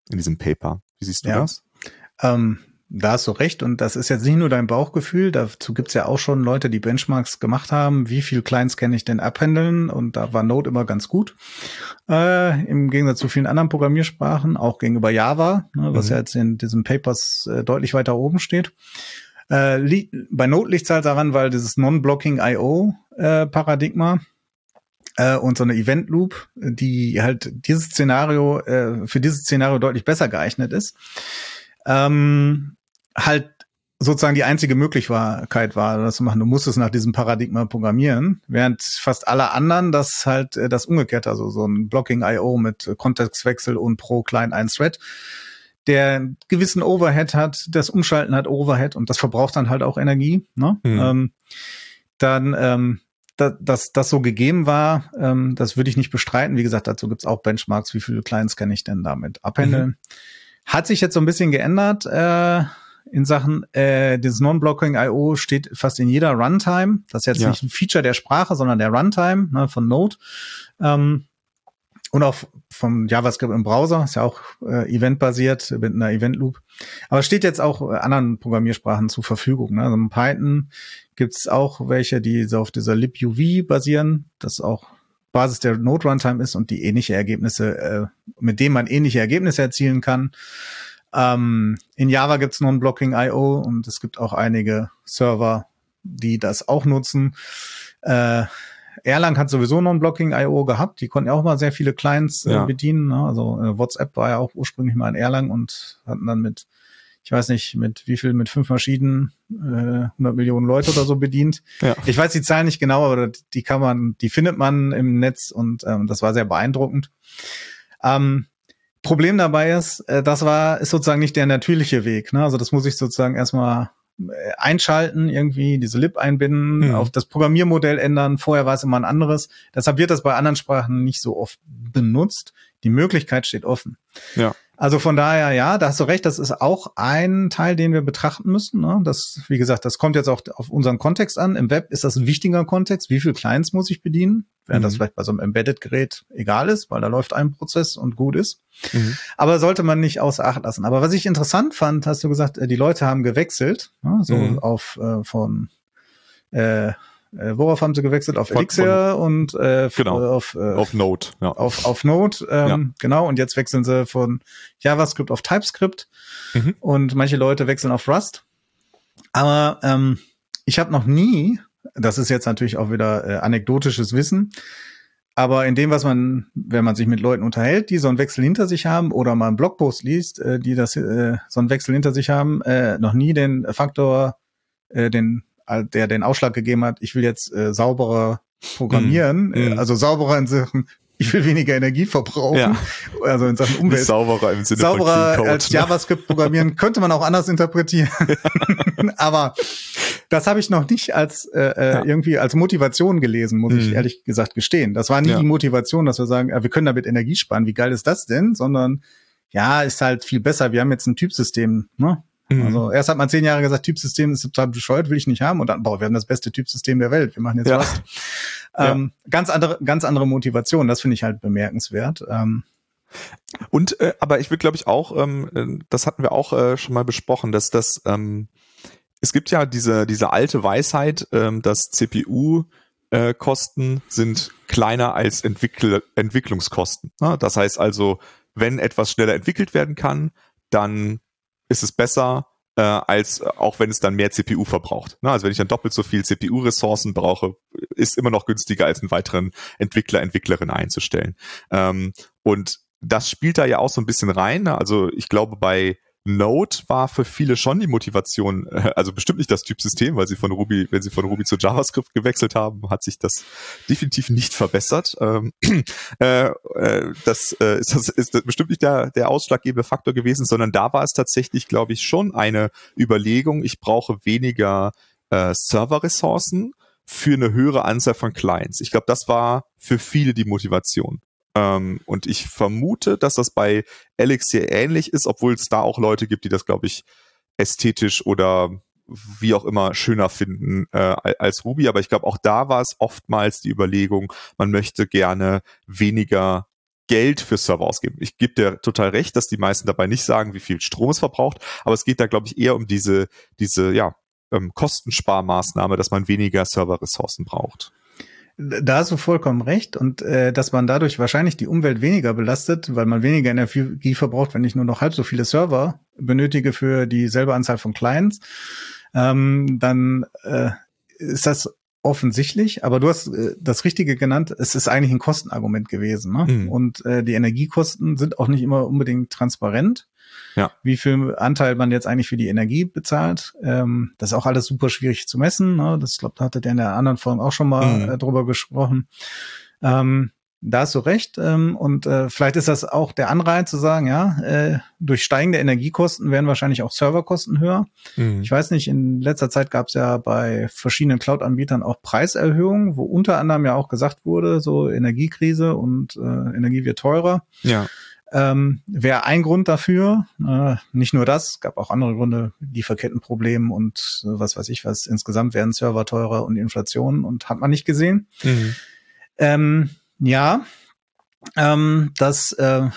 in diesem Paper. Wie siehst du ja. das? Ähm da hast du recht. Und das ist jetzt nicht nur dein Bauchgefühl. Dazu gibt's ja auch schon Leute, die Benchmarks gemacht haben. Wie viel Clients kann ich denn abhandeln? Und da war Node immer ganz gut. Äh, Im Gegensatz zu vielen anderen Programmiersprachen, auch gegenüber Java, ne, was mhm. ja jetzt in diesen Papers äh, deutlich weiter oben steht. Äh, bei Node liegt es halt daran, weil dieses Non-Blocking IO äh, äh, und so eine Event Loop, die halt dieses Szenario, äh, für dieses Szenario deutlich besser geeignet ist. Ähm, halt sozusagen die einzige Möglichkeit war, das zu machen. Du musstest nach diesem Paradigma programmieren, während fast alle anderen das halt äh, das umgekehrt, also so ein Blocking IO mit Kontextwechsel und pro klein ein Thread, der einen gewissen Overhead hat, das Umschalten hat Overhead und das verbraucht dann halt auch Energie. Ne? Mhm. Ähm, dann ähm, da, dass das so gegeben war, ähm, das würde ich nicht bestreiten. Wie gesagt, dazu gibt's auch Benchmarks, wie viele Clients kann ich denn damit abhandeln. Mhm. Hat sich jetzt so ein bisschen geändert äh, in Sachen, äh, dieses Non-Blocking IO steht fast in jeder Runtime. Das ist jetzt ja. nicht ein Feature der Sprache, sondern der Runtime ne, von Node. Ähm, und auch vom JavaScript im Browser, ist ja auch äh, eventbasiert mit einer Event Loop. Aber steht jetzt auch anderen Programmiersprachen zur Verfügung. Ne? Also in Python gibt's auch welche, die so auf dieser libuv basieren, das auch Basis der Node Runtime ist und die ähnliche Ergebnisse, äh, mit denen man ähnliche Ergebnisse erzielen kann. Ähm, in Java gibt's Non-Blocking IO und es gibt auch einige Server, die das auch nutzen. Äh, Erlang hat sowieso Non-Blocking IO gehabt. Die konnten ja auch mal sehr viele Clients äh, ja. bedienen. Ne? Also äh, WhatsApp war ja auch ursprünglich mal in Erlang und hatten dann mit ich weiß nicht, mit wie viel, mit fünf Maschinen, äh, 100 Millionen Leute oder so bedient. Ja. Ich weiß die Zahlen nicht genau, aber die kann man, die findet man im Netz und ähm, das war sehr beeindruckend. Ähm, Problem dabei ist, äh, das war, ist sozusagen nicht der natürliche Weg. Ne? Also das muss ich sozusagen erstmal äh, einschalten, irgendwie diese Lib einbinden, mhm. auf das Programmiermodell ändern. Vorher war es immer ein anderes. Deshalb wird das bei anderen Sprachen nicht so oft benutzt. Die Möglichkeit steht offen. Ja. Also von daher, ja, da hast du recht, das ist auch ein Teil, den wir betrachten müssen. Ne? Das, wie gesagt, das kommt jetzt auch auf unseren Kontext an. Im Web ist das ein wichtiger Kontext. Wie viel Clients muss ich bedienen? Während mhm. das vielleicht bei so einem Embedded-Gerät egal ist, weil da läuft ein Prozess und gut ist. Mhm. Aber sollte man nicht außer Acht lassen. Aber was ich interessant fand, hast du gesagt, äh, die Leute haben gewechselt, ne? so mhm. auf äh, von äh, äh, worauf haben sie gewechselt? Auf Elixir von, und äh, genau, auf, äh, auf Node. Ja. Auf, auf Node, ähm, ja. genau. Und jetzt wechseln sie von JavaScript auf TypeScript mhm. und manche Leute wechseln auf Rust. Aber ähm, ich habe noch nie, das ist jetzt natürlich auch wieder äh, anekdotisches Wissen, aber in dem, was man, wenn man sich mit Leuten unterhält, die so einen Wechsel hinter sich haben oder mal einen Blogpost liest, äh, die das äh, so einen Wechsel hinter sich haben, äh, noch nie den Faktor, äh, den der den Ausschlag gegeben hat, ich will jetzt äh, sauberer programmieren, mm. also sauberer in Sachen, ich will weniger Energie verbrauchen, ja. also in Sachen Umwelt. Nicht sauberer im Sinne sauberer von als ne? JavaScript programmieren könnte man auch anders interpretieren, aber das habe ich noch nicht als äh, äh, ja. irgendwie als Motivation gelesen, muss mm. ich mhm. ehrlich gesagt gestehen. Das war nie ja. die Motivation, dass wir sagen, wir können damit Energie sparen. Wie geil ist das denn? Sondern ja, ist halt viel besser. Wir haben jetzt ein Typsystem, ne? Mhm. Also erst hat man zehn Jahre gesagt, Typsystem ist total bescheuert, will ich nicht haben. Und dann, boah, wir haben das beste Typsystem der Welt. Wir machen jetzt ja. was. Ähm, ja. Ganz andere, ganz andere Motivation. Das finde ich halt bemerkenswert. Ähm, und äh, aber ich würde, glaube ich, auch, ähm, äh, das hatten wir auch äh, schon mal besprochen, dass das ähm, es gibt ja diese diese alte Weisheit, ähm, dass CPU äh, Kosten sind kleiner als Entwickl Entwicklungskosten. Ja, das heißt also, wenn etwas schneller entwickelt werden kann, dann ist es besser, äh, als auch wenn es dann mehr CPU verbraucht. Ne? Also wenn ich dann doppelt so viel CPU-Ressourcen brauche, ist immer noch günstiger, als einen weiteren Entwickler, Entwicklerin einzustellen. Ähm, und das spielt da ja auch so ein bisschen rein. Ne? Also ich glaube, bei Node war für viele schon die Motivation, äh, also bestimmt nicht das Typsystem, weil sie von Ruby, wenn sie von Ruby zu JavaScript gewechselt haben, hat sich das definitiv nicht verbessert. Ähm, äh, äh, das, äh, ist, das ist bestimmt nicht der, der ausschlaggebende Faktor gewesen, sondern da war es tatsächlich, glaube ich, schon eine Überlegung, ich brauche weniger äh, Serverressourcen für eine höhere Anzahl von Clients. Ich glaube, das war für viele die Motivation. Ähm, und ich vermute, dass das bei Elixir ähnlich ist, obwohl es da auch Leute gibt, die das, glaube ich, ästhetisch oder wie auch immer schöner finden äh, als Ruby. Aber ich glaube, auch da war es oftmals die Überlegung, man möchte gerne weniger Geld für Server ausgeben. Ich gebe dir total recht, dass die meisten dabei nicht sagen, wie viel Strom es verbraucht, aber es geht da, glaube ich, eher um diese, diese ja, ähm, Kostensparmaßnahme, dass man weniger Serverressourcen braucht. Da hast du vollkommen recht und äh, dass man dadurch wahrscheinlich die Umwelt weniger belastet, weil man weniger Energie verbraucht, wenn ich nur noch halb so viele Server benötige für dieselbe Anzahl von Clients, ähm, dann äh, ist das offensichtlich, aber du hast äh, das Richtige genannt, es ist eigentlich ein Kostenargument gewesen. Ne? Mhm. Und äh, die Energiekosten sind auch nicht immer unbedingt transparent. Ja. Wie viel Anteil man jetzt eigentlich für die Energie bezahlt. Ähm, das ist auch alles super schwierig zu messen. Ne? Das glaube, da hattet ihr in der anderen Folge auch schon mal mhm. äh, drüber gesprochen. Ähm, da hast du recht. Ähm, und äh, vielleicht ist das auch der Anreiz zu sagen, ja, äh, durch steigende Energiekosten werden wahrscheinlich auch Serverkosten höher. Mhm. Ich weiß nicht, in letzter Zeit gab es ja bei verschiedenen Cloud-Anbietern auch Preiserhöhungen, wo unter anderem ja auch gesagt wurde, so Energiekrise und äh, Energie wird teurer. Ja. Ähm, Wäre ein Grund dafür. Äh, nicht nur das, gab auch andere Gründe, Lieferkettenprobleme und äh, was weiß ich was. Insgesamt werden Server teurer und Inflation und hat man nicht gesehen. Mhm. Ähm, ja, ähm, das äh,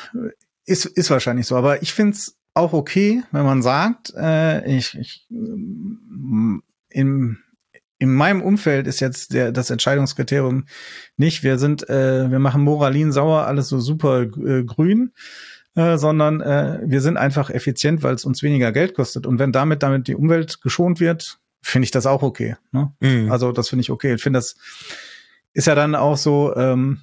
ist, ist wahrscheinlich so. Aber ich finde es auch okay, wenn man sagt, äh, ich, ich in, in meinem Umfeld ist jetzt der, das Entscheidungskriterium nicht, wir sind, äh, wir machen Moralin sauer, alles so super äh, grün, äh, sondern äh, wir sind einfach effizient, weil es uns weniger Geld kostet. Und wenn damit damit die Umwelt geschont wird, finde ich das auch okay. Ne? Mhm. Also das finde ich okay. Ich finde das ist ja dann auch so, ähm,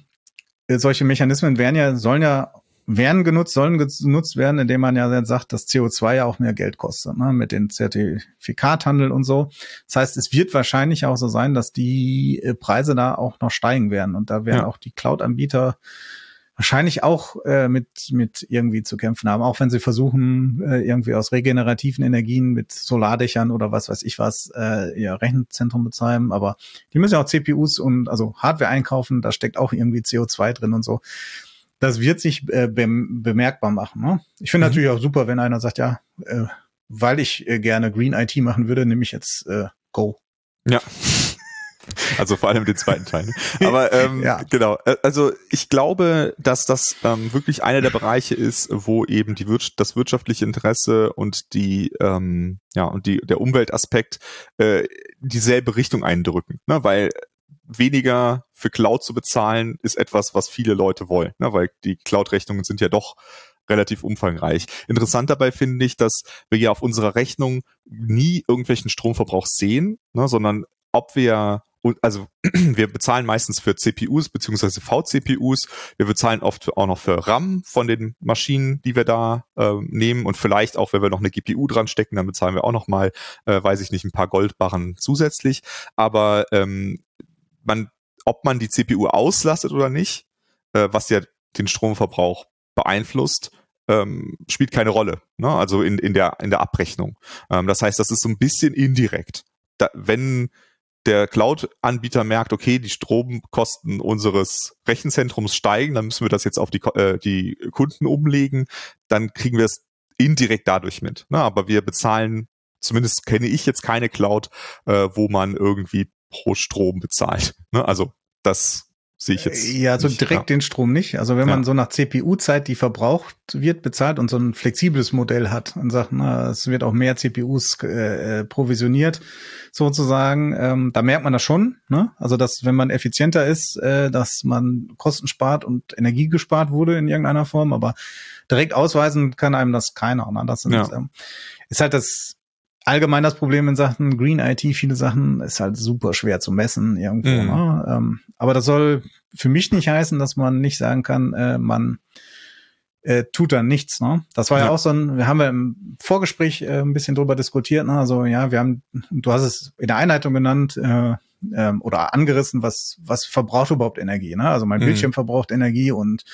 solche Mechanismen werden ja, sollen ja, werden genutzt, sollen genutzt werden, indem man ja sagt, dass CO2 ja auch mehr Geld kostet, ne, mit den Zertifikathandel und so. Das heißt, es wird wahrscheinlich auch so sein, dass die äh, Preise da auch noch steigen werden und da werden ja. auch die Cloud-Anbieter wahrscheinlich auch äh, mit, mit irgendwie zu kämpfen haben, auch wenn sie versuchen, äh, irgendwie aus regenerativen Energien mit Solardächern oder was weiß ich was, äh, ihr Rechenzentrum betreiben. Aber die müssen ja auch CPUs und also Hardware einkaufen, da steckt auch irgendwie CO2 drin und so. Das wird sich äh, bemerkbar machen. Ne? Ich finde mhm. natürlich auch super, wenn einer sagt, ja, äh, weil ich äh, gerne Green IT machen würde, nehme ich jetzt äh, Go. Ja. Also vor allem den zweiten Teil. Aber ähm, ja. genau, also ich glaube, dass das ähm, wirklich einer der Bereiche ist, wo eben die Wir das wirtschaftliche Interesse und die ähm, ja und die der Umweltaspekt äh, dieselbe Richtung eindrücken, ne? weil weniger für Cloud zu bezahlen ist etwas, was viele Leute wollen, ne? weil die Cloud-Rechnungen sind ja doch relativ umfangreich. Interessant dabei finde ich, dass wir ja auf unserer Rechnung nie irgendwelchen Stromverbrauch sehen, ne, sondern ob wir und also wir bezahlen meistens für CPUs beziehungsweise VCPUs. Wir bezahlen oft auch noch für RAM von den Maschinen, die wir da äh, nehmen und vielleicht auch, wenn wir noch eine GPU dran stecken, dann bezahlen wir auch noch mal, äh, weiß ich nicht, ein paar Goldbarren zusätzlich. Aber ähm, man, ob man die CPU auslastet oder nicht, äh, was ja den Stromverbrauch beeinflusst, ähm, spielt keine Rolle. Ne? Also in, in der in der Abrechnung. Ähm, das heißt, das ist so ein bisschen indirekt. Da, wenn der Cloud-Anbieter merkt, okay, die Stromkosten unseres Rechenzentrums steigen, dann müssen wir das jetzt auf die, äh, die Kunden umlegen, dann kriegen wir es indirekt dadurch mit. Ne? Aber wir bezahlen, zumindest kenne ich jetzt keine Cloud, äh, wo man irgendwie pro Strom bezahlt. Ne? Also das sehe ich jetzt. Ja, also nicht, direkt ja. den Strom nicht. Also wenn ja. man so nach CPU-Zeit, die verbraucht wird, bezahlt und so ein flexibles Modell hat und sagt, na, es wird auch mehr CPUs äh, äh, provisioniert, sozusagen, ähm, da merkt man das schon. Ne? Also dass, wenn man effizienter ist, äh, dass man Kosten spart und Energie gespart wurde in irgendeiner Form, aber direkt ausweisen kann einem das keiner. Ne? Das sind, ja. ähm, ist halt das allgemein das Problem in Sachen Green IT, viele Sachen ist halt super schwer zu messen irgendwo. Mhm. Ne? Ähm, aber das soll für mich nicht heißen, dass man nicht sagen kann, äh, man äh, tut dann nichts. Ne? Das war ja. ja auch so ein, wir haben ja im Vorgespräch äh, ein bisschen drüber diskutiert. Ne? Also ja, wir haben, du hast es in der Einleitung genannt äh, äh, oder angerissen, was was verbraucht überhaupt Energie. Ne? Also mein mhm. Bildschirm verbraucht Energie und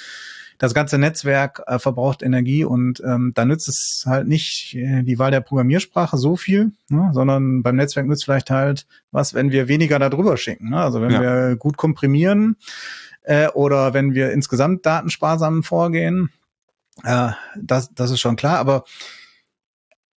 das ganze Netzwerk äh, verbraucht Energie und ähm, da nützt es halt nicht äh, die Wahl der Programmiersprache so viel, ne, sondern beim Netzwerk nützt vielleicht halt was, wenn wir weniger darüber schicken. Ne? Also wenn ja. wir gut komprimieren äh, oder wenn wir insgesamt datensparsam vorgehen, äh, das, das ist schon klar. Aber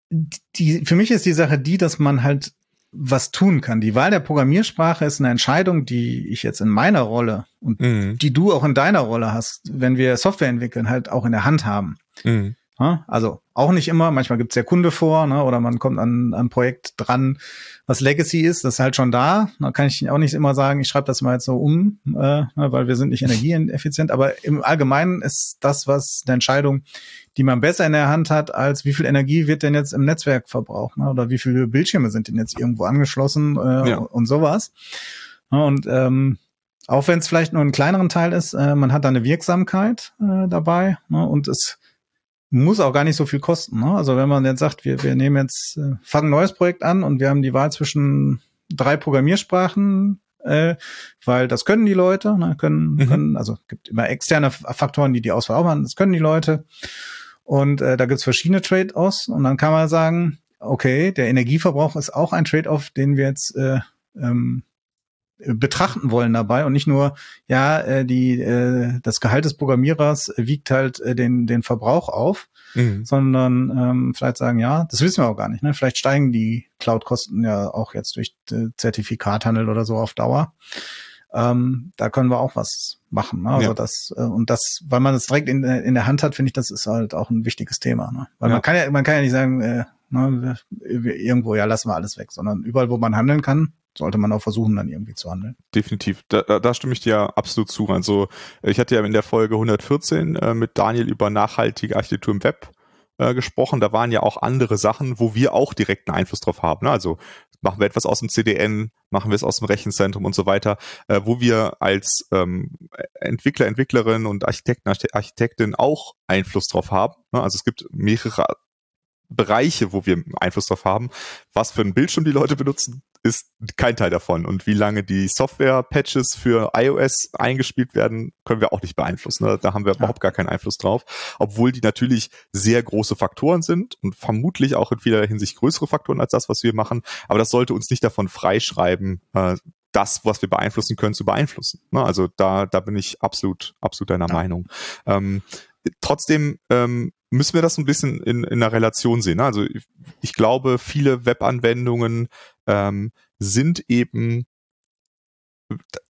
die, für mich ist die Sache die, dass man halt was tun kann. Die Wahl der Programmiersprache ist eine Entscheidung, die ich jetzt in meiner Rolle und mhm. die du auch in deiner Rolle hast, wenn wir Software entwickeln, halt auch in der Hand haben. Mhm. Also auch nicht immer, manchmal gibt es der Kunde vor, ne, oder man kommt an ein Projekt dran, was Legacy ist, das ist halt schon da. Da kann ich auch nicht immer sagen, ich schreibe das mal jetzt so um, äh, ne, weil wir sind nicht energieeffizient. Aber im Allgemeinen ist das, was eine Entscheidung, die man besser in der Hand hat, als wie viel Energie wird denn jetzt im Netzwerk verbraucht, ne, oder wie viele Bildschirme sind denn jetzt irgendwo angeschlossen äh, ja. und sowas. Und ähm, auch wenn es vielleicht nur einen kleineren Teil ist, äh, man hat da eine Wirksamkeit äh, dabei ne? und es muss auch gar nicht so viel kosten. Ne? Also wenn man jetzt sagt, wir, wir nehmen jetzt, äh, fangen ein neues Projekt an und wir haben die Wahl zwischen drei Programmiersprachen, äh, weil das können die Leute, ne? können, mhm. können, also gibt immer externe Faktoren, die die Auswahl auch machen, das können die Leute. Und äh, da gibt's verschiedene Trade-offs und dann kann man sagen, okay, der Energieverbrauch ist auch ein Trade-off, den wir jetzt äh, ähm, betrachten wollen dabei und nicht nur, ja, äh, die, äh, das Gehalt des Programmierers wiegt halt äh, den, den Verbrauch auf, mhm. sondern ähm, vielleicht sagen, ja, das wissen wir auch gar nicht. Ne? Vielleicht steigen die Cloud-Kosten ja auch jetzt durch äh, Zertifikathandel oder so auf Dauer. Ähm, da können wir auch was machen. Ne? Also ja. das äh, und das, weil man es direkt in, in der Hand hat, finde ich, das ist halt auch ein wichtiges Thema. Ne? Weil ja. man kann ja, man kann ja nicht sagen, äh, ne, irgendwo ja lassen wir alles weg, sondern überall, wo man handeln kann, sollte man auch versuchen, dann irgendwie zu handeln. Definitiv. Da, da stimme ich dir absolut zu. Also ich hatte ja in der Folge 114 äh, mit Daniel über nachhaltige Architektur im Web äh, gesprochen. Da waren ja auch andere Sachen, wo wir auch direkten Einfluss drauf haben. Ne? Also machen wir etwas aus dem CDN, machen wir es aus dem Rechenzentrum und so weiter, äh, wo wir als ähm, Entwickler, Entwicklerin und Architekten, Architektin auch Einfluss drauf haben. Ne? Also es gibt mehrere Bereiche, wo wir Einfluss drauf haben. Was für ein Bildschirm die Leute benutzen, ist kein Teil davon. Und wie lange die Software-Patches für iOS eingespielt werden, können wir auch nicht beeinflussen. Ne? Da haben wir ja. überhaupt gar keinen Einfluss drauf. Obwohl die natürlich sehr große Faktoren sind und vermutlich auch in vieler Hinsicht größere Faktoren als das, was wir machen. Aber das sollte uns nicht davon freischreiben, äh, das, was wir beeinflussen können, zu beeinflussen. Ne? Also da, da bin ich absolut, absolut deiner ja. Meinung. Ähm, trotzdem ähm, müssen wir das ein bisschen in, in einer Relation sehen. Ne? Also ich, ich glaube, viele Webanwendungen ähm, sind eben,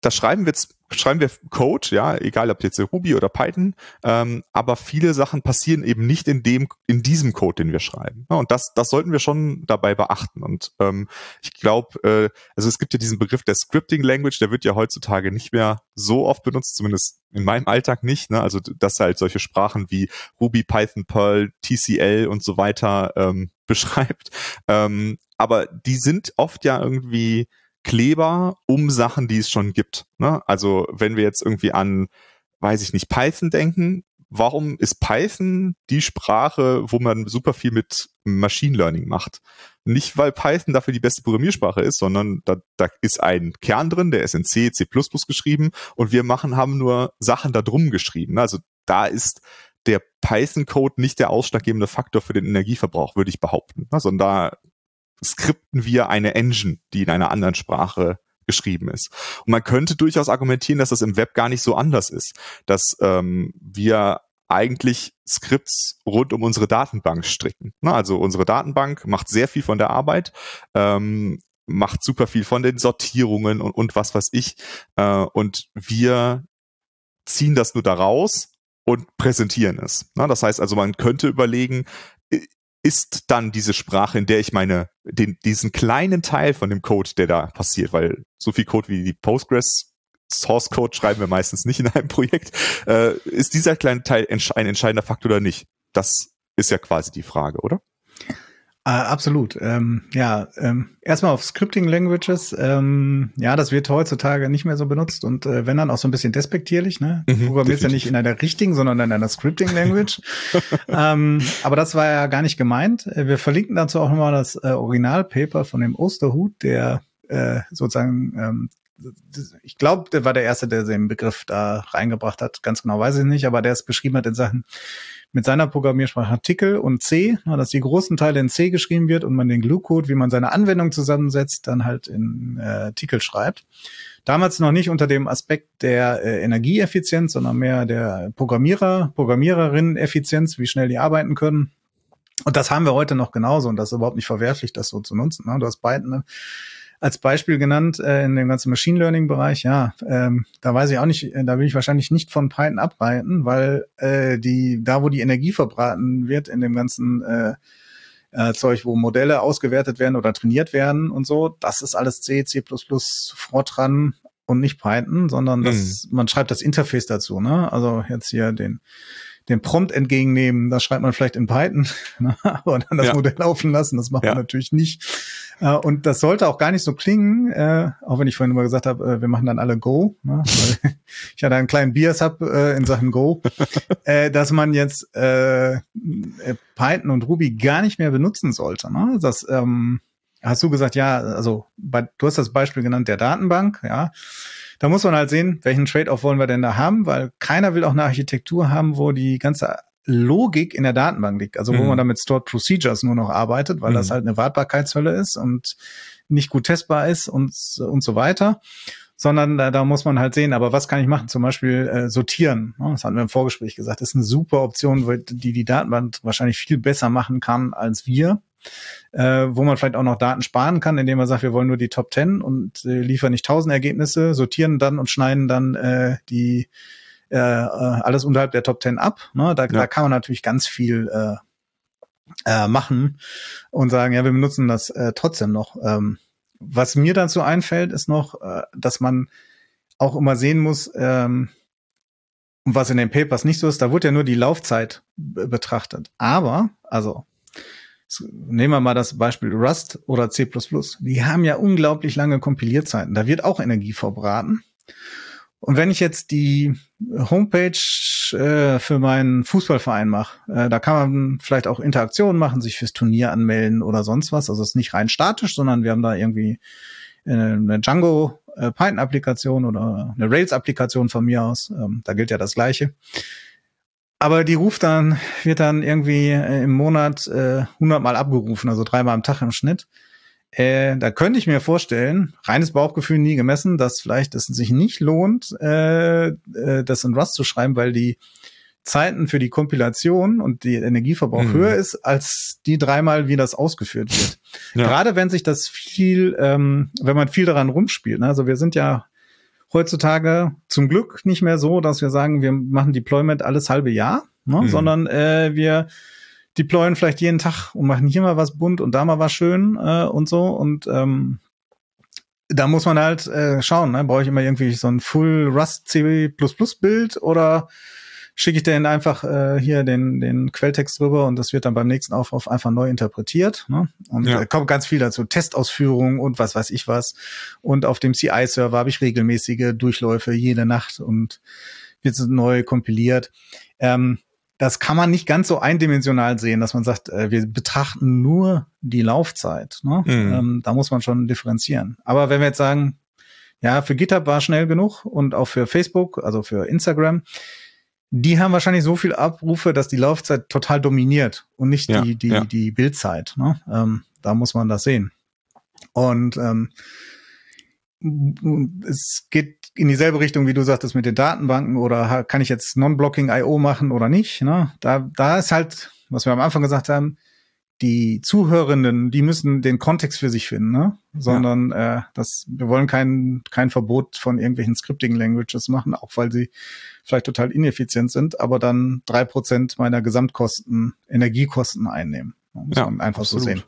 da schreiben wir jetzt schreiben wir Code, ja, egal ob jetzt Ruby oder Python, ähm, aber viele Sachen passieren eben nicht in dem, in diesem Code, den wir schreiben. Ja, und das, das sollten wir schon dabei beachten. Und ähm, ich glaube, äh, also es gibt ja diesen Begriff der Scripting Language, der wird ja heutzutage nicht mehr so oft benutzt, zumindest in meinem Alltag nicht. Ne? Also dass halt solche Sprachen wie Ruby, Python, Perl, TCL und so weiter ähm, beschreibt. Ähm, aber die sind oft ja irgendwie Kleber um Sachen, die es schon gibt. Ne? Also wenn wir jetzt irgendwie an, weiß ich nicht, Python denken, warum ist Python die Sprache, wo man super viel mit Machine Learning macht? Nicht, weil Python dafür die beste Programmiersprache ist, sondern da, da ist ein Kern drin, der ist in C, C++ geschrieben und wir machen, haben nur Sachen da drum geschrieben. Ne? Also da ist der Python-Code nicht der ausschlaggebende Faktor für den Energieverbrauch, würde ich behaupten, sondern da skripten wir eine Engine, die in einer anderen Sprache geschrieben ist. Und man könnte durchaus argumentieren, dass das im Web gar nicht so anders ist, dass ähm, wir eigentlich Skripts rund um unsere Datenbank stricken. Na, also unsere Datenbank macht sehr viel von der Arbeit, ähm, macht super viel von den Sortierungen und, und was weiß ich. Äh, und wir ziehen das nur daraus und präsentieren es. Na, das heißt also, man könnte überlegen, ist dann diese Sprache, in der ich meine, den, diesen kleinen Teil von dem Code, der da passiert, weil so viel Code wie die Postgres Source Code schreiben wir meistens nicht in einem Projekt, äh, ist dieser kleine Teil ein entscheidender Faktor oder nicht? Das ist ja quasi die Frage, oder? Äh, absolut. Ähm, ja, ähm, erstmal auf Scripting Languages. Ähm, ja, das wird heutzutage nicht mehr so benutzt und äh, wenn dann auch so ein bisschen despektierlich. Ne? Du mhm, programmierst ja nicht in einer richtigen, sondern in einer Scripting Language. ähm, aber das war ja gar nicht gemeint. Äh, wir verlinken dazu auch nochmal das äh, Originalpaper von dem Osterhut, der äh, sozusagen ähm, ich glaube, der war der Erste, der den Begriff da reingebracht hat. Ganz genau weiß ich nicht, aber der es beschrieben hat in Sachen mit seiner Programmiersprache Artikel und C, dass die großen Teile in C geschrieben wird und man den Glue-Code, wie man seine Anwendung zusammensetzt, dann halt in äh, Artikel schreibt. Damals noch nicht unter dem Aspekt der äh, Energieeffizienz, sondern mehr der Programmierer, Programmiererinnen-Effizienz, wie schnell die arbeiten können. Und das haben wir heute noch genauso und das ist überhaupt nicht verwerflich, das so zu nutzen. Ne? Du hast beiden ne? Als Beispiel genannt äh, in dem ganzen Machine Learning Bereich. Ja, ähm, da weiß ich auch nicht, äh, da will ich wahrscheinlich nicht von Python abreiten, weil äh, die da, wo die Energie verbraten wird in dem ganzen äh, äh, Zeug, wo Modelle ausgewertet werden oder trainiert werden und so, das ist alles C, C++, Fortran und nicht Python, sondern das, mhm. man schreibt das Interface dazu. Ne? Also jetzt hier den den Prompt entgegennehmen, das schreibt man vielleicht in Python, ne? aber dann das ja. Modell laufen lassen, das macht ja. man natürlich nicht Äh, und das sollte auch gar nicht so klingen, äh, auch wenn ich vorhin immer gesagt habe, äh, wir machen dann alle Go. Ne? ich hatte einen kleinen Bias-Hub äh, in Sachen Go, dass man jetzt Python und Ruby gar nicht mehr benutzen sollte. Ne? Das ähm, hast du gesagt, ja, also bei, du hast das Beispiel genannt der Datenbank, ja. Da muss man halt sehen, welchen Trade-off wollen wir denn da haben, weil keiner will auch eine Architektur haben, wo die ganze Logik in der Datenbank liegt. Also wo mhm. man damit Stored Procedures nur noch arbeitet, weil mhm. das halt eine Wartbarkeitshölle ist und nicht gut testbar ist und, und so weiter. Sondern da, da muss man halt sehen, aber was kann ich machen? Zum Beispiel äh, sortieren. Das hatten wir im Vorgespräch gesagt. Das ist eine super Option, die die Datenbank wahrscheinlich viel besser machen kann als wir. Äh, wo man vielleicht auch noch Daten sparen kann, indem man sagt, wir wollen nur die Top 10 und äh, liefern nicht 1000 Ergebnisse, sortieren dann und schneiden dann äh, die äh, äh, alles unterhalb der Top 10 ab. Ne? Da, ja. da kann man natürlich ganz viel äh, äh, machen und sagen, ja, wir benutzen das äh, trotzdem noch. Ähm, was mir dazu einfällt, ist noch, äh, dass man auch immer sehen muss, ähm, was in den Papers nicht so ist, da wurde ja nur die Laufzeit betrachtet. Aber, also, nehmen wir mal das Beispiel Rust oder C++. Die haben ja unglaublich lange Kompilierzeiten. Da wird auch Energie verbraten. Und wenn ich jetzt die Homepage äh, für meinen Fußballverein mache, äh, da kann man vielleicht auch Interaktionen machen, sich fürs Turnier anmelden oder sonst was. Also es ist nicht rein statisch, sondern wir haben da irgendwie äh, eine Django äh, Python Applikation oder eine Rails Applikation von mir aus. Ähm, da gilt ja das Gleiche. Aber die ruft dann, wird dann irgendwie äh, im Monat äh, 100 Mal abgerufen, also dreimal am Tag im Schnitt. Äh, da könnte ich mir vorstellen, reines Bauchgefühl nie gemessen, dass vielleicht es sich nicht lohnt, äh, äh, das in Rust zu schreiben, weil die Zeiten für die Kompilation und die Energieverbrauch mhm. höher ist als die dreimal, wie das ausgeführt wird. Ja. Gerade wenn sich das viel, ähm, wenn man viel daran rumspielt. Ne? Also wir sind ja heutzutage zum Glück nicht mehr so, dass wir sagen, wir machen Deployment alles halbe Jahr, ne? Mhm. sondern äh, wir deployen vielleicht jeden Tag und machen hier mal was bunt und da mal was schön äh, und so. Und ähm, da muss man halt äh, schauen, ne? brauche ich immer irgendwie so ein Full Rust C++ Bild oder schicke ich den einfach äh, hier den, den Quelltext drüber und das wird dann beim nächsten Aufruf einfach neu interpretiert. Ne? Und ja. äh, kommt ganz viel dazu, Testausführungen und was weiß ich was. Und auf dem CI-Server habe ich regelmäßige Durchläufe jede Nacht und wird neu kompiliert. Ähm, das kann man nicht ganz so eindimensional sehen, dass man sagt, äh, wir betrachten nur die Laufzeit. Ne? Mhm. Ähm, da muss man schon differenzieren. Aber wenn wir jetzt sagen, ja, für GitHub war schnell genug und auch für Facebook, also für Instagram, die haben wahrscheinlich so viel Abrufe, dass die Laufzeit total dominiert und nicht ja, die, die, ja. die Bildzeit. Ne? Ähm, da muss man das sehen. Und ähm, es geht in dieselbe Richtung, wie du sagtest, mit den Datenbanken oder kann ich jetzt Non-Blocking IO machen oder nicht. Ne? Da, da ist halt, was wir am Anfang gesagt haben, die Zuhörenden, die müssen den Kontext für sich finden, ne? Sondern ja. äh, das, wir wollen kein, kein Verbot von irgendwelchen Scripting-Languages machen, auch weil sie vielleicht total ineffizient sind, aber dann drei Prozent meiner Gesamtkosten, Energiekosten einnehmen. Muss ja, man einfach absolut. so sehen.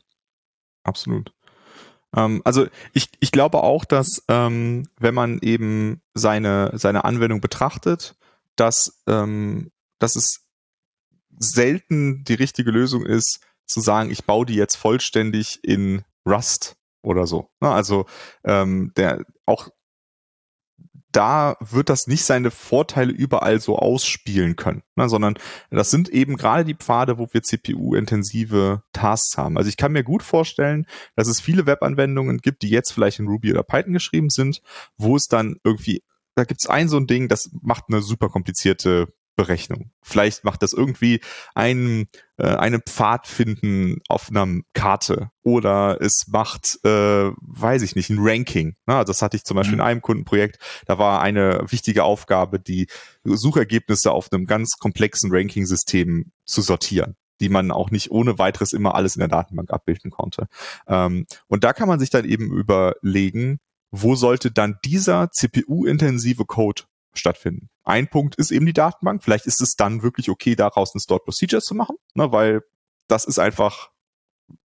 Absolut. Ähm, also ich, ich glaube auch, dass ähm, wenn man eben seine, seine Anwendung betrachtet, dass, ähm, dass es selten die richtige Lösung ist, zu sagen, ich baue die jetzt vollständig in Rust oder so. Ne? Also ähm, der auch da wird das nicht seine Vorteile überall so ausspielen können, ne, sondern das sind eben gerade die Pfade, wo wir CPU-intensive Tasks haben. Also ich kann mir gut vorstellen, dass es viele Webanwendungen gibt, die jetzt vielleicht in Ruby oder Python geschrieben sind, wo es dann irgendwie, da gibt es ein so ein Ding, das macht eine super komplizierte Berechnung. Vielleicht macht das irgendwie einen, äh, einen Pfad finden auf einer Karte oder es macht, äh, weiß ich nicht, ein Ranking. Also das hatte ich zum Beispiel mhm. in einem Kundenprojekt. Da war eine wichtige Aufgabe, die Suchergebnisse auf einem ganz komplexen Ranking-System zu sortieren die man auch nicht ohne weiteres immer alles in der Datenbank abbilden konnte. Ähm, und da kann man sich dann eben überlegen, wo sollte dann dieser CPU-intensive Code stattfinden. Ein Punkt ist eben die Datenbank. Vielleicht ist es dann wirklich okay, daraus eine Stored Procedure zu machen, ne, weil das ist einfach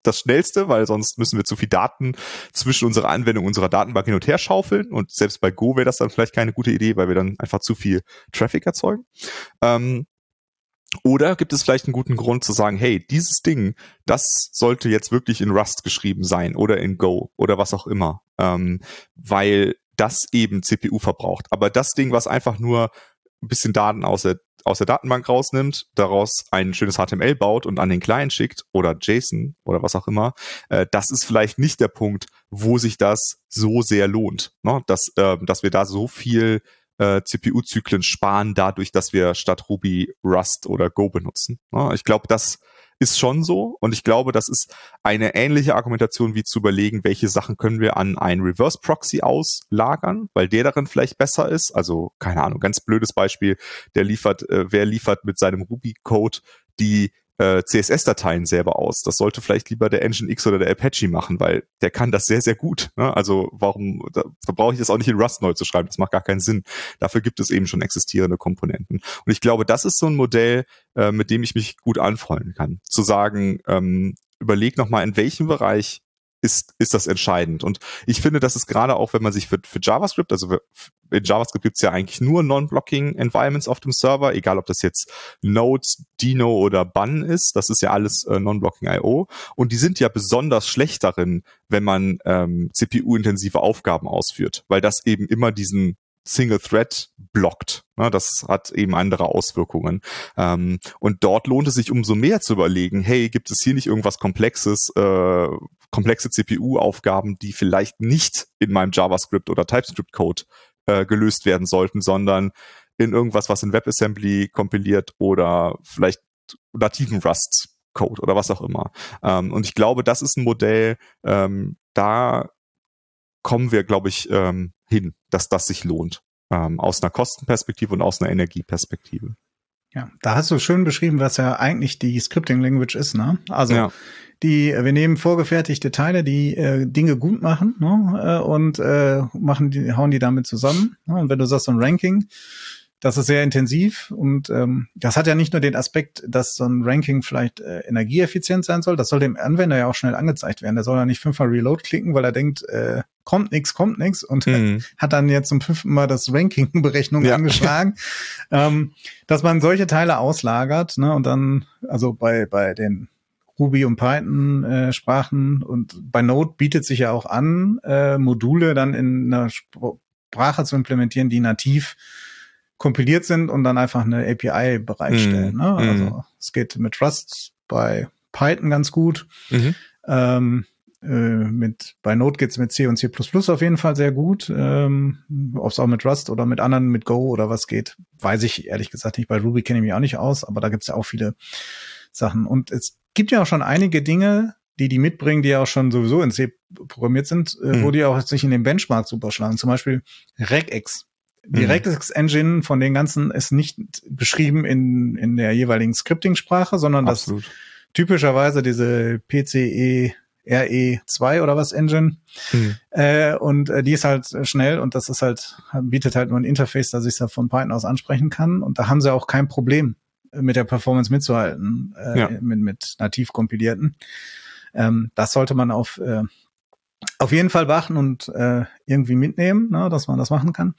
das Schnellste, weil sonst müssen wir zu viel Daten zwischen unserer Anwendung und unserer Datenbank hin und her schaufeln. Und selbst bei Go wäre das dann vielleicht keine gute Idee, weil wir dann einfach zu viel Traffic erzeugen. Ähm, Oder gibt es vielleicht einen guten Grund zu sagen, hey, dieses Ding, das sollte jetzt wirklich in Rust geschrieben sein oder in Go oder was auch immer, ähm, weil das eben CPU verbraucht. Aber das Ding, was einfach nur ein bisschen Daten aus der, aus der Datenbank rausnimmt, daraus ein schönes HTML baut und an den Client schickt oder JSON oder was auch immer, äh, das ist vielleicht nicht der Punkt, wo sich das so sehr lohnt, ne? dass, äh, dass wir da so viel äh, CPU-Zyklen sparen dadurch, dass wir statt Ruby Rust oder Go benutzen. Ja, ich glaube, das ist schon so und ich glaube, das ist eine ähnliche Argumentation wie zu überlegen, welche Sachen können wir an ein Reverse Proxy auslagern, weil der darin vielleicht besser ist. Also keine Ahnung, ganz blödes Beispiel, der liefert, äh, wer liefert mit seinem Ruby Code die äh, CSS-Dateien selber aus. Das sollte vielleicht lieber der Nginx oder der Apache machen, weil der kann das sehr, sehr gut. Ne? Also warum, da, da brauche ich das auch nicht in Rust neu zu schreiben. Das macht gar keinen Sinn. Dafür gibt es eben schon existierende Komponenten. Und ich glaube, das ist so ein Modell, äh, mit dem ich mich gut anfreunden kann. Zu sagen, ähm, überleg nochmal, in welchem Bereich ist, ist das entscheidend. Und ich finde, das ist gerade auch, wenn man sich für, für JavaScript, also in JavaScript gibt's ja eigentlich nur Non-Blocking Environments auf dem Server, egal ob das jetzt Nodes, Dino oder Bun ist, das ist ja alles äh, Non-Blocking IO. Und die sind ja besonders schlecht darin, wenn man ähm, CPU-intensive Aufgaben ausführt, weil das eben immer diesen Single Thread blockt. Das hat eben andere Auswirkungen. Ähm, und dort lohnt es sich umso mehr zu überlegen, hey, gibt es hier nicht irgendwas Komplexes, äh, komplexe CPU-Aufgaben, die vielleicht nicht in meinem JavaScript oder TypeScript-Code äh, gelöst werden sollten, sondern in irgendwas, was in WebAssembly kompiliert oder vielleicht nativen Rust Code oder was auch immer. Ähm, und ich glaube, das ist ein Modell, ähm, da kommen wir, glaube ich, ähm, hin, dass das sich lohnt. Ähm, aus einer Kostenperspektive und aus einer Energieperspektive. Ja, da hast du schön beschrieben, was ja eigentlich die Scripting Language ist, ne? Also ja. die, wir nehmen vorgefertigte Teile, die äh, Dinge gut machen, ne? Äh, und äh, machen die, hauen die damit zusammen. Ne? Und wenn du sagst so ein Ranking, das ist sehr intensiv und ähm, das hat ja nicht nur den Aspekt, dass so ein Ranking vielleicht äh, energieeffizient sein soll, das soll dem Anwender ja auch schnell angezeigt werden. Der soll ja nicht fünfmal Reload klicken, weil er denkt, äh, kommt nix, kommt nix und mhm. hat dann jetzt zum fünften Mal das Ranking-Berechnung ja. angeschlagen. ähm, dass man solche Teile auslagert ne, und dann, also bei, bei den Ruby und Python äh, Sprachen und bei Node bietet sich ja auch an, äh, Module dann in einer Sprache zu implementieren, die nativ kompiliert sind und dann einfach eine API bereitstellen. Mm, ne? Also mm. es geht mit Rust bei Python ganz gut. Mhm. Ähm, äh, mit bei Node geht's mit C und C++ auf jeden Fall sehr gut. Ähm, Ob es auch mit Rust oder mit anderen, mit Go oder was geht, weiß ich ehrlich gesagt nicht. Bei Ruby kenne ich mich auch nicht aus, aber da gibt's ja auch viele Sachen. Und es gibt ja auch schon einige Dinge, die die mitbringen, die ja auch schon sowieso in C programmiert sind, äh, mhm. wo die auch sich in den Benchmark super schlagen. Zum Beispiel regex. Die mhm. Engine von den ganzen ist nicht beschrieben in, in der jeweiligen Scripting-Sprache, sondern Absolut. das typischerweise diese PCE RE2 oder was Engine. Mhm. Äh, und äh, die ist halt schnell und das ist halt, bietet halt nur ein Interface, dass ich es ja von Python aus ansprechen kann. Und da haben sie auch kein Problem mit der Performance mitzuhalten, äh, ja. mit, mit nativ kompilierten. Ähm, das sollte man auf, äh, auf jeden Fall beachten und äh, irgendwie mitnehmen, ne, dass man das machen kann.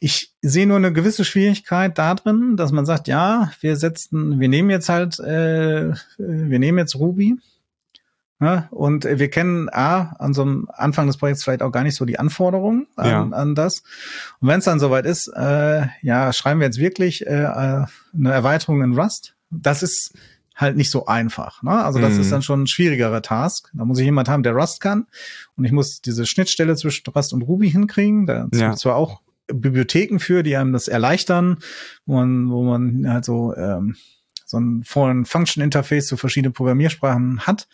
Ich sehe nur eine gewisse Schwierigkeit da drin, dass man sagt, ja, wir setzen, wir nehmen jetzt halt, äh, wir nehmen jetzt Ruby. Ja, und wir kennen A, an so einem Anfang des Projekts vielleicht auch gar nicht so die Anforderungen an, ja. an das. Und wenn es dann soweit ist, äh, ja, schreiben wir jetzt wirklich äh, eine Erweiterung in Rust. Das ist halt nicht so einfach. Ne? Also das mhm. ist dann schon ein schwierigerer Task. Da muss ich jemand haben, der Rust kann. Und ich muss diese Schnittstelle zwischen Rust und Ruby hinkriegen. Da ja. zwar auch Bibliotheken für, die einem das erleichtern, wo man, wo man halt so, ähm, so ein Foreign Function Interface zu verschiedenen Programmiersprachen hat.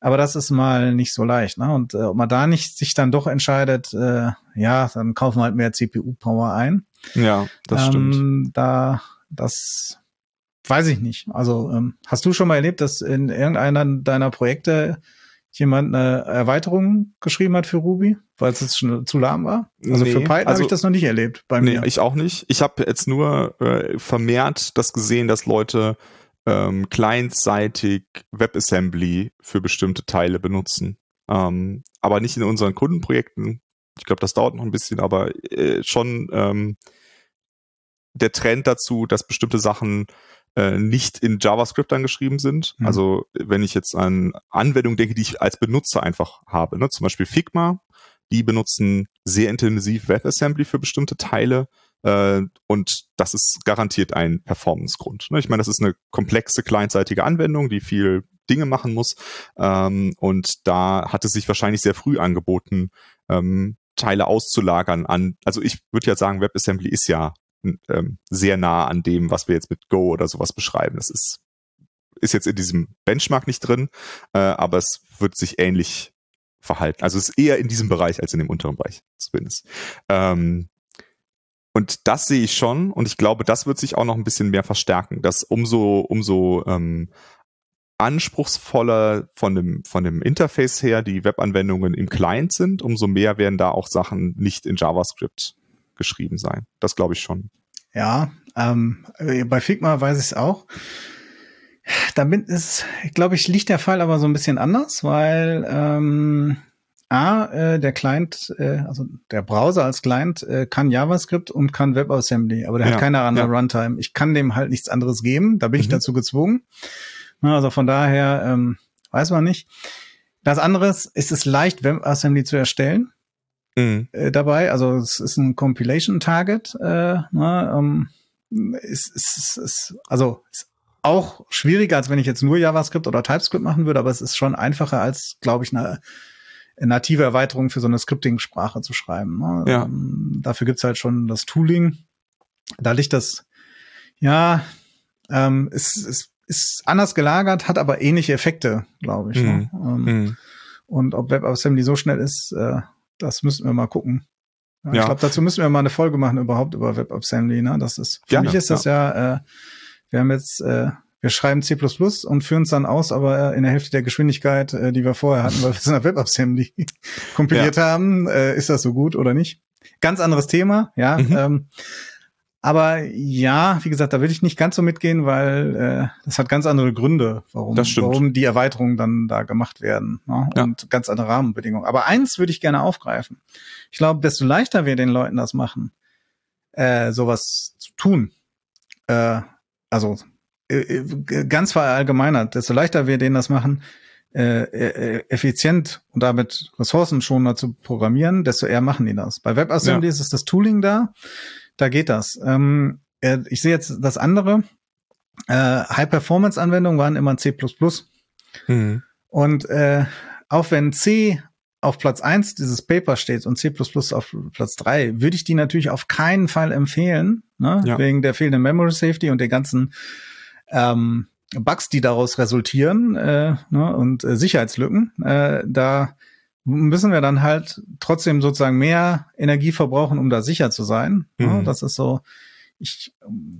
Aber das ist mal nicht so leicht. Ne? Und äh, ob man da nicht sich dann doch entscheidet, äh, ja, dann kaufen wir halt mehr CPU-Power ein. Ja, das ähm, stimmt. Da, das weiß ich nicht. Also ähm, hast du schon mal erlebt, dass in irgendeiner deiner Projekte jemand eine Erweiterung geschrieben hat für Ruby, weil es schon zu lahm war? Also nee, für Python also, habe ich das noch nicht erlebt bei mir. Nee, ich auch nicht. Ich habe jetzt nur äh, vermehrt das gesehen, dass Leute ähm, clientseitig WebAssembly für bestimmte Teile benutzen. Ähm, aber nicht in unseren Kundenprojekten. Ich glaube, das dauert noch ein bisschen, aber äh, schon ähm, der Trend dazu, dass bestimmte Sachen äh, nicht in JavaScript dann geschrieben sind. Mhm. Also wenn ich jetzt an Anwendungen denke, die ich als Benutzer einfach habe, ne? zum Beispiel Figma, die benutzen sehr intensiv WebAssembly für bestimmte Teile äh, und das ist garantiert ein Performance-Grund. Ne? Ich meine, das ist eine komplexe clientseitige Anwendung, die viel Dinge machen muss ähm, und da hat es sich wahrscheinlich sehr früh angeboten, ähm, Teile auszulagern an, also ich würde ja sagen, WebAssembly ist ja ähm, sehr nah an dem, was wir jetzt mit Go oder sowas beschreiben. Das ist, ist jetzt in diesem Benchmark nicht drin, äh, aber es wird sich ähnlich verhalten. Also es ist eher in diesem Bereich als in dem unteren Bereich zumindest. Ähm, und das sehe ich schon und ich glaube, das wird sich auch noch ein bisschen mehr verstärken, dass umso, umso ähm, anspruchsvoller von dem, von dem Interface her die Webanwendungen im Client sind, umso mehr werden da auch Sachen nicht in JavaScript geschrieben sein. Das glaube ich schon. Ja, ähm, bei Figma weiß ich es auch. Damit ist, glaube ich, liegt der Fall aber so ein bisschen anders, weil ähm, A, äh, der Client, äh, also der Browser als Client äh, kann JavaScript und kann WebAssembly, aber der ja, hat keine andere ja. Runtime. Ich kann dem halt nichts anderes geben, da bin mhm. ich dazu gezwungen. Also von daher ähm, weiß man nicht. Das andere ist, ist es leicht, WebAssembly zu erstellen mhm. äh, dabei. Also es ist ein Compilation-Target. Äh, ne, ähm, ist, ist, ist, also ist auch schwieriger, als wenn ich jetzt nur JavaScript oder TypeScript machen würde, aber es ist schon einfacher als, glaube ich, eine native Erweiterung für so eine Scripting-Sprache zu schreiben. Ne? Ja. Ähm, dafür gibt's halt schon das Tooling. Da liegt das, ja, ähm, ist, ist, ist anders gelagert, hat aber ähnliche Effekte, glaube ich. Ne? Mhm. Ne? Ähm, mhm. Und ob WebAssembly so schnell ist, äh, das müssen wir mal gucken. Ja, ja. Ich glaube, dazu müssen wir mal eine Folge machen überhaupt über WebAssembly. Ne? Das ist für Gerne, mich ist das ja, ja äh, wir haben jetzt äh, wir schreiben C++ und führen es dann aus, aber in der Hälfte der Geschwindigkeit, äh, die wir vorher hatten, weil wir es in der WebAssembly kompiliert ja. haben, äh, ist das so gut oder nicht? Ganz anderes Thema, ja. Mhm. Ähm, aber ja, wie gesagt, da will ich nicht ganz so mitgehen, weil äh, das hat ganz andere Gründe, warum, warum die Erweiterungen dann da gemacht werden ne? Ja. und ganz andere Rahmenbedingungen. Aber eins würde ich gerne aufgreifen. Ich glaube, desto leichter wir den Leuten das machen, äh, sowas zu tun. Äh, also äh, äh ganz verallgemeinert, desto leichter wir denen das machen, äh, äh, effizient und damit ressourcenschonender zu programmieren, desto eher machen die das. Bei WebAssembly ja. ist das Tooling da da geht das. Ähm, äh, ich sehe jetzt das andere. Äh, High-Performance-Anwendungen waren immer C++. Mhm. Und äh, auch wenn C auf Platz eins dieses Paper steht und C++ auf Platz drei, würde ich die natürlich auf keinen Fall empfehlen, ne? Ja. wegen der fehlenden Memory Safety und der ganzen ähm, Bugs, die daraus resultieren äh, ne? und äh, Sicherheitslücken. Äh, da müssen wir dann halt trotzdem sozusagen mehr Energie verbrauchen, um da sicher zu sein. Mhm. Ja, das ist so, ich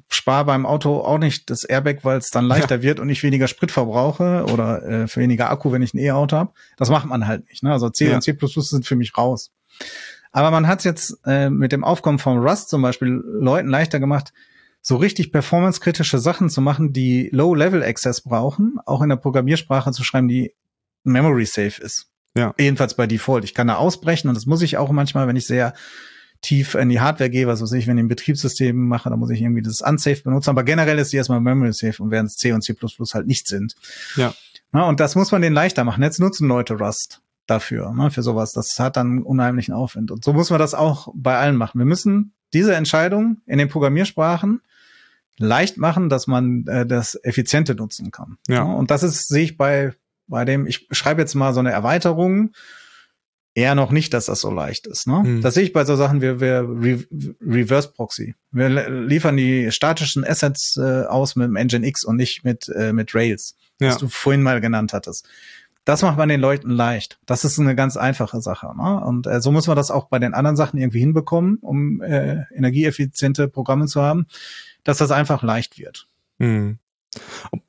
spare beim Auto auch nicht das Airbag, weil es dann leichter ja. wird und ich weniger Sprit verbrauche oder äh, für weniger Akku, wenn ich ein E-Auto habe. Das macht man halt nicht. Ne? Also C ja. und C sind für mich raus. Aber man hat jetzt äh, mit dem Aufkommen von Rust zum Beispiel Leuten leichter gemacht, so richtig performancekritische Sachen zu machen, die Low-Level-Access brauchen, auch in der Programmiersprache zu schreiben, die Memory safe ist. Ja. Jedenfalls bei Default. Ich kann da ausbrechen und das muss ich auch manchmal, wenn ich sehr tief in die Hardware gehe, was weiß ich, wenn ich ein Betriebssystem mache, dann muss ich irgendwie das unsafe benutzen. Aber generell ist die erstmal memory safe und während C und C++ halt nicht sind. Ja. Na, und das muss man denen leichter machen. Jetzt nutzen Leute Rust dafür, ne, für sowas. Das hat dann unheimlichen Aufwand. Und so muss man das auch bei allen machen. Wir müssen diese Entscheidung in den Programmiersprachen leicht machen, dass man äh, das effiziente nutzen kann. Ja. Und das ist, sehe ich bei bei dem, ich schreibe jetzt mal so eine Erweiterung, eher noch nicht, dass das so leicht ist. Ne? Hm. Das sehe ich bei so Sachen wie, wie Re Reverse Proxy. Wir liefern die statischen Assets äh, aus mit dem Engine X und nicht mit, äh, mit Rails, ja. was du vorhin mal genannt hattest. Das macht man den Leuten leicht. Das ist eine ganz einfache Sache. Ne? Und äh, so muss man das auch bei den anderen Sachen irgendwie hinbekommen, um äh, energieeffiziente Programme zu haben, dass das einfach leicht wird. Hm.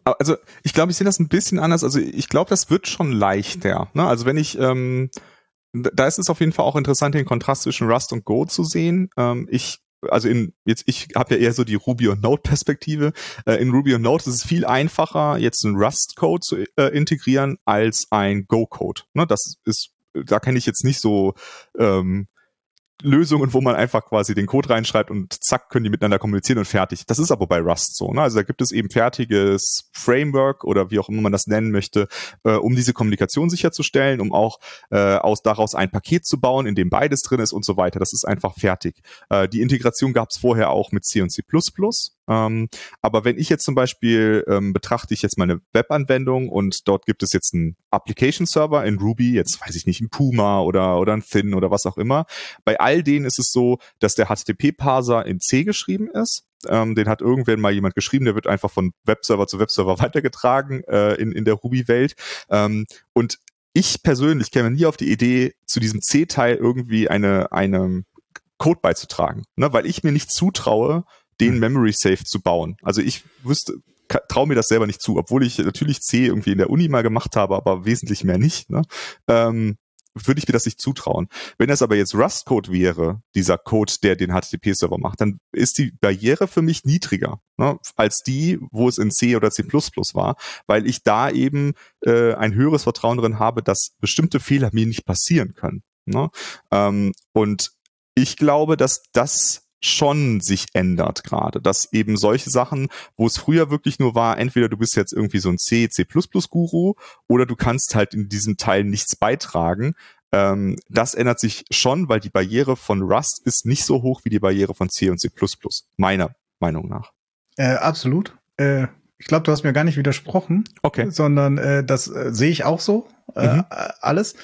Also ich glaube, ich sehe das ein bisschen anders. Also ich glaube, das wird schon leichter. Ne? Also wenn ich, ähm, da ist es auf jeden Fall auch interessant, den Kontrast zwischen Rust und Go zu sehen. Ähm, ich also in jetzt ich habe ja eher so die Ruby und Node Perspektive. Äh, in Ruby und Node ist es viel einfacher, jetzt einen Rust Code zu äh, integrieren als ein Go Code. Ne, das ist da kenne ich jetzt nicht so ähm, Lösungen, wo man einfach quasi den Code reinschreibt und zack, können die miteinander kommunizieren und fertig. Das ist aber bei Rust so. Ne? Also da gibt es eben fertiges Framework oder wie auch immer man das nennen möchte, äh, um diese Kommunikation sicherzustellen, um auch äh, aus daraus ein Paket zu bauen, in dem beides drin ist und so weiter. Das ist einfach fertig. Äh, die Integration gab es vorher auch mit C und C++. Ähm, aber wenn ich jetzt zum Beispiel ähm, betrachte ich jetzt meine Webanwendung und dort gibt es jetzt einen Application Server in Ruby, jetzt weiß ich nicht, ein Puma oder, oder ein Thin oder was auch immer. Bei denen ist es so, dass der HTTP-Parser in C geschrieben ist. Ähm, den hat irgendwann mal jemand geschrieben, der wird einfach von Webserver zu Webserver weitergetragen äh, in, in der Ruby-Welt. Ähm, und ich persönlich käme nie auf die Idee, zu diesem C-Teil irgendwie eine, eine Code beizutragen, ne? weil ich mir nicht zutraue, den hm. Memory Safe zu bauen. Also ich wüsste, traue mir das selber nicht zu, obwohl ich natürlich C irgendwie in der Uni mal gemacht habe, aber wesentlich mehr nicht. Ne? Ähm, würde ich mir das nicht zutrauen. Wenn das aber jetzt Rust-Code wäre, dieser Code, der den HTTP-Server macht, dann ist die Barriere für mich niedriger ne, als die, wo es in C oder C++ war, weil ich da eben äh, ein höheres Vertrauen drin habe, dass bestimmte Fehler mir nicht passieren können. Ne? Ähm, und ich glaube, dass das schon sich ändert gerade, dass eben solche Sachen, wo es früher wirklich nur war, entweder du bist jetzt irgendwie so ein C, C++ Guru oder du kannst halt in diesem Teil nichts beitragen. Ähm, das ändert sich schon, weil die Barriere von Rust ist nicht so hoch wie die Barriere von C und C++, meiner Meinung nach. Äh, absolut. Äh, ich glaube, du hast mir gar nicht widersprochen, okay. sondern äh, das äh, sehe ich auch so, äh, mhm. alles.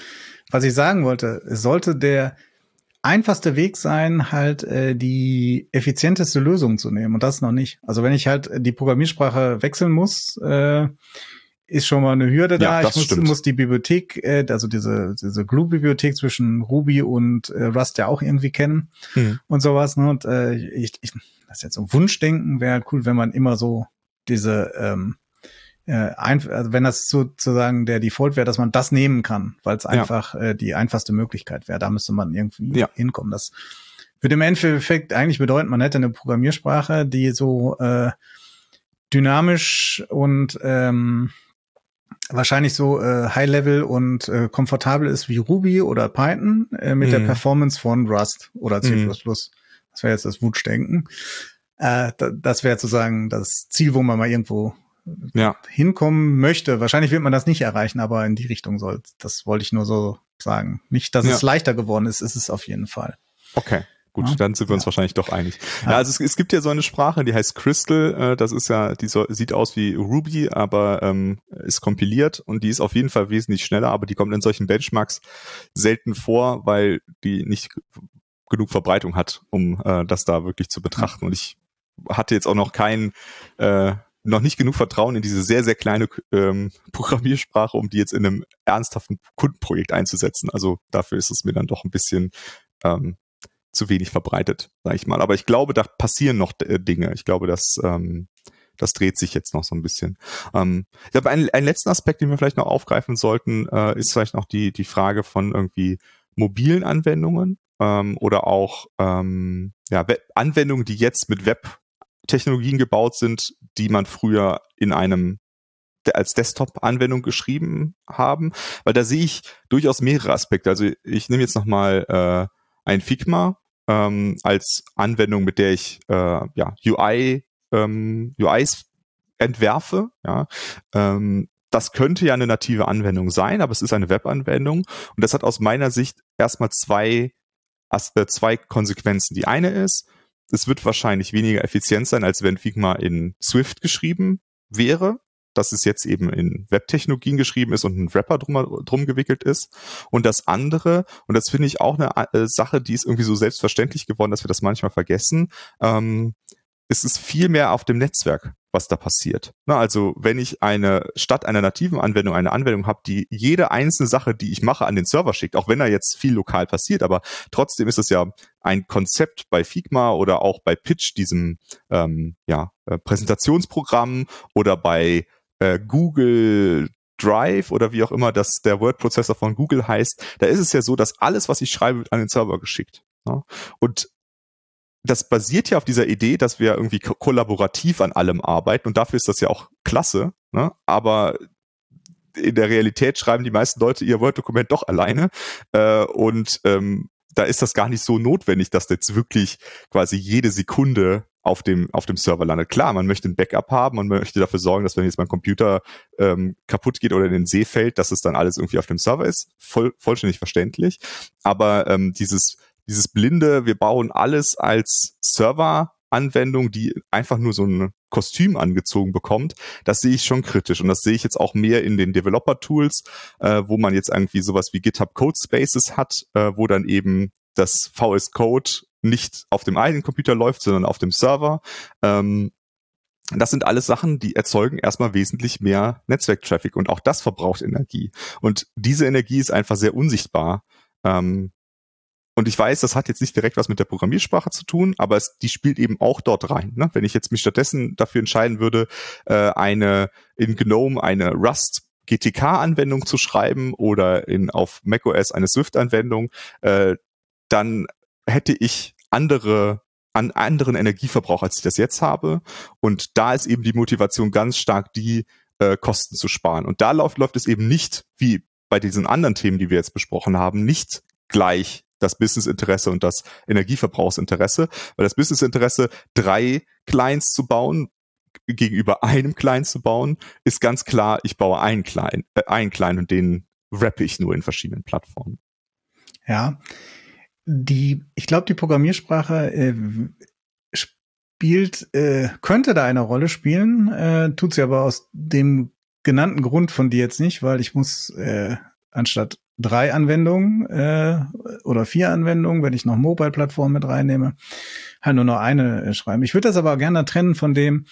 Was ich sagen wollte, sollte der einfachste Weg sein, halt äh, die effizienteste Lösung zu nehmen. Und das noch nicht. Also wenn ich halt die Programmiersprache wechseln muss, äh, ist schon mal eine Hürde da. Ja, ich muss, muss, die Bibliothek, äh, also diese, diese Glue-Bibliothek zwischen Ruby und äh, Rust ja auch irgendwie kennen hm. und sowas. Ne? Und äh, ich, ich, das ist jetzt so Wunschdenken, wäre cool, wenn man immer so diese ähm, äh, ein, also wenn das sozusagen der Default wäre, dass man das nehmen kann, weil es einfach ja. äh, die einfachste Möglichkeit wäre. Da müsste man irgendwie ja. hinkommen. Das würde im Endeffekt eigentlich bedeuten, man hätte eine Programmiersprache, die so äh, dynamisch und ähm, wahrscheinlich so äh, High-Level und äh, komfortabel ist wie Ruby oder Python äh, mit mhm. der Performance von Rust oder C++. Mhm. Das wäre jetzt das Wutschdenken. Äh, das wäre sozusagen das Ziel, wo man mal irgendwo ja. hinkommen möchte. Wahrscheinlich wird man das nicht erreichen, aber in die Richtung soll. Das wollte ich nur so sagen. Nicht, dass ja. es leichter geworden ist, ist es auf jeden Fall. Okay. Gut, ja. dann sind wir uns wahrscheinlich doch einig. Ja, also es, es, gibt ja so eine Sprache, die heißt Crystal. Äh, das ist ja, die so, sieht aus wie Ruby, aber ähm, ist kompiliert und die ist auf jeden Fall wesentlich schneller, aber die kommt in solchen Benchmarks selten vor, weil die nicht genug Verbreitung hat, um äh, das da wirklich zu betrachten. Und ich hatte jetzt auch noch keinen äh, noch nicht genug Vertrauen in diese sehr, sehr kleine ähm, Programmiersprache, um die jetzt in einem ernsthaften Kundenprojekt einzusetzen. Also dafür ist es mir dann doch ein bisschen ähm, zu wenig verbreitet, sage ich mal. Aber ich glaube, da passieren noch äh, Dinge. Ich glaube, dass ähm, das dreht sich jetzt noch so ein bisschen. Ähm, ich glaube, ein, ein letzten Aspekt, den wir vielleicht noch aufgreifen sollten, äh, ist vielleicht noch die, die Frage von irgendwie mobilen Anwendungen ähm, oder auch ähm, ja, Anwendungen, die jetzt mit Web Technologien gebaut sind, die man früher in einem als Desktop-Anwendung geschrieben haben, weil da sehe ich durchaus mehrere Aspekte. Also ich nehme jetzt nochmal äh, ein Figma ähm, als Anwendung, mit der ich äh, ja, UI, ähm, UIs entwerfe. Ja. Ähm, das könnte ja eine native Anwendung sein, aber es ist eine Webanwendung und das hat aus meiner Sicht erstmal zwei, äh, zwei Konsequenzen. Die eine ist, es wird wahrscheinlich weniger effizient sein, als wenn Figma in Swift geschrieben wäre, dass es jetzt eben in Webtechnologien geschrieben ist und ein Wrapper drum, drum gewickelt ist. Und das andere, und das finde ich auch eine äh, Sache, die ist irgendwie so selbstverständlich geworden, dass wir das manchmal vergessen, ähm, es ist viel mehr auf dem Netzwerk, was da passiert. Na, also wenn ich eine statt einer nativen Anwendung eine Anwendung habe, die jede einzelne Sache, die ich mache, an den Server schickt, auch wenn da jetzt viel lokal passiert, aber trotzdem ist es ja ein Konzept bei Figma oder auch bei Pitch, diesem ähm, ja, äh, Präsentationsprogramm oder bei äh, Google Drive oder wie auch immer das der Word-Prozessor von Google heißt, da ist es ja so, dass alles, was ich schreibe, wird an den Server geschickt. Ja? Und das basiert ja auf dieser Idee, dass wir irgendwie ko kollaborativ an allem arbeiten und dafür ist das ja auch klasse, ne? aber in der Realität schreiben die meisten Leute ihr Word-Dokument doch alleine äh, und ähm, da ist das gar nicht so notwendig, dass jetzt wirklich quasi jede Sekunde auf dem, auf dem Server landet. Klar, man möchte ein Backup haben, man möchte dafür sorgen, dass wenn jetzt mein Computer ähm, kaputt geht oder in den See fällt, dass es dann alles irgendwie auf dem Server ist. Voll, vollständig verständlich. Aber ähm, dieses, dieses blinde, wir bauen alles als Server Anwendung, die einfach nur so ein Kostüm angezogen bekommt, das sehe ich schon kritisch und das sehe ich jetzt auch mehr in den Developer-Tools, äh, wo man jetzt irgendwie sowas wie GitHub Code Spaces hat, äh, wo dann eben das VS Code nicht auf dem eigenen Computer läuft, sondern auf dem Server. Ähm, das sind alles Sachen, die erzeugen erstmal wesentlich mehr Netzwerktraffic und auch das verbraucht Energie. Und diese Energie ist einfach sehr unsichtbar. Ähm, und ich weiß, das hat jetzt nicht direkt was mit der Programmiersprache zu tun, aber es, die spielt eben auch dort rein. Ne? Wenn ich jetzt mich stattdessen dafür entscheiden würde, äh, eine in GNOME eine Rust GTK-Anwendung zu schreiben oder in auf macOS eine Swift-Anwendung, äh, dann hätte ich andere an anderen Energieverbrauch, als ich das jetzt habe. Und da ist eben die Motivation ganz stark die, äh, Kosten zu sparen. Und da läuft, läuft es eben nicht wie bei diesen anderen Themen, die wir jetzt besprochen haben, nicht gleich das Businessinteresse und das Energieverbrauchsinteresse, weil das Businessinteresse, drei Clients zu bauen, gegenüber einem Client zu bauen, ist ganz klar, ich baue einen Client, äh, einen Client und den rappe ich nur in verschiedenen Plattformen. Ja, die, ich glaube, die Programmiersprache äh, spielt, äh, könnte da eine Rolle spielen, äh, tut sie aber aus dem genannten Grund von dir jetzt nicht, weil ich muss äh, anstatt drei Anwendungen äh, oder vier Anwendungen, wenn ich noch Mobile-Plattformen mit reinnehme, halt nur noch eine äh, schreiben. Ich würde das aber gerne trennen von dem,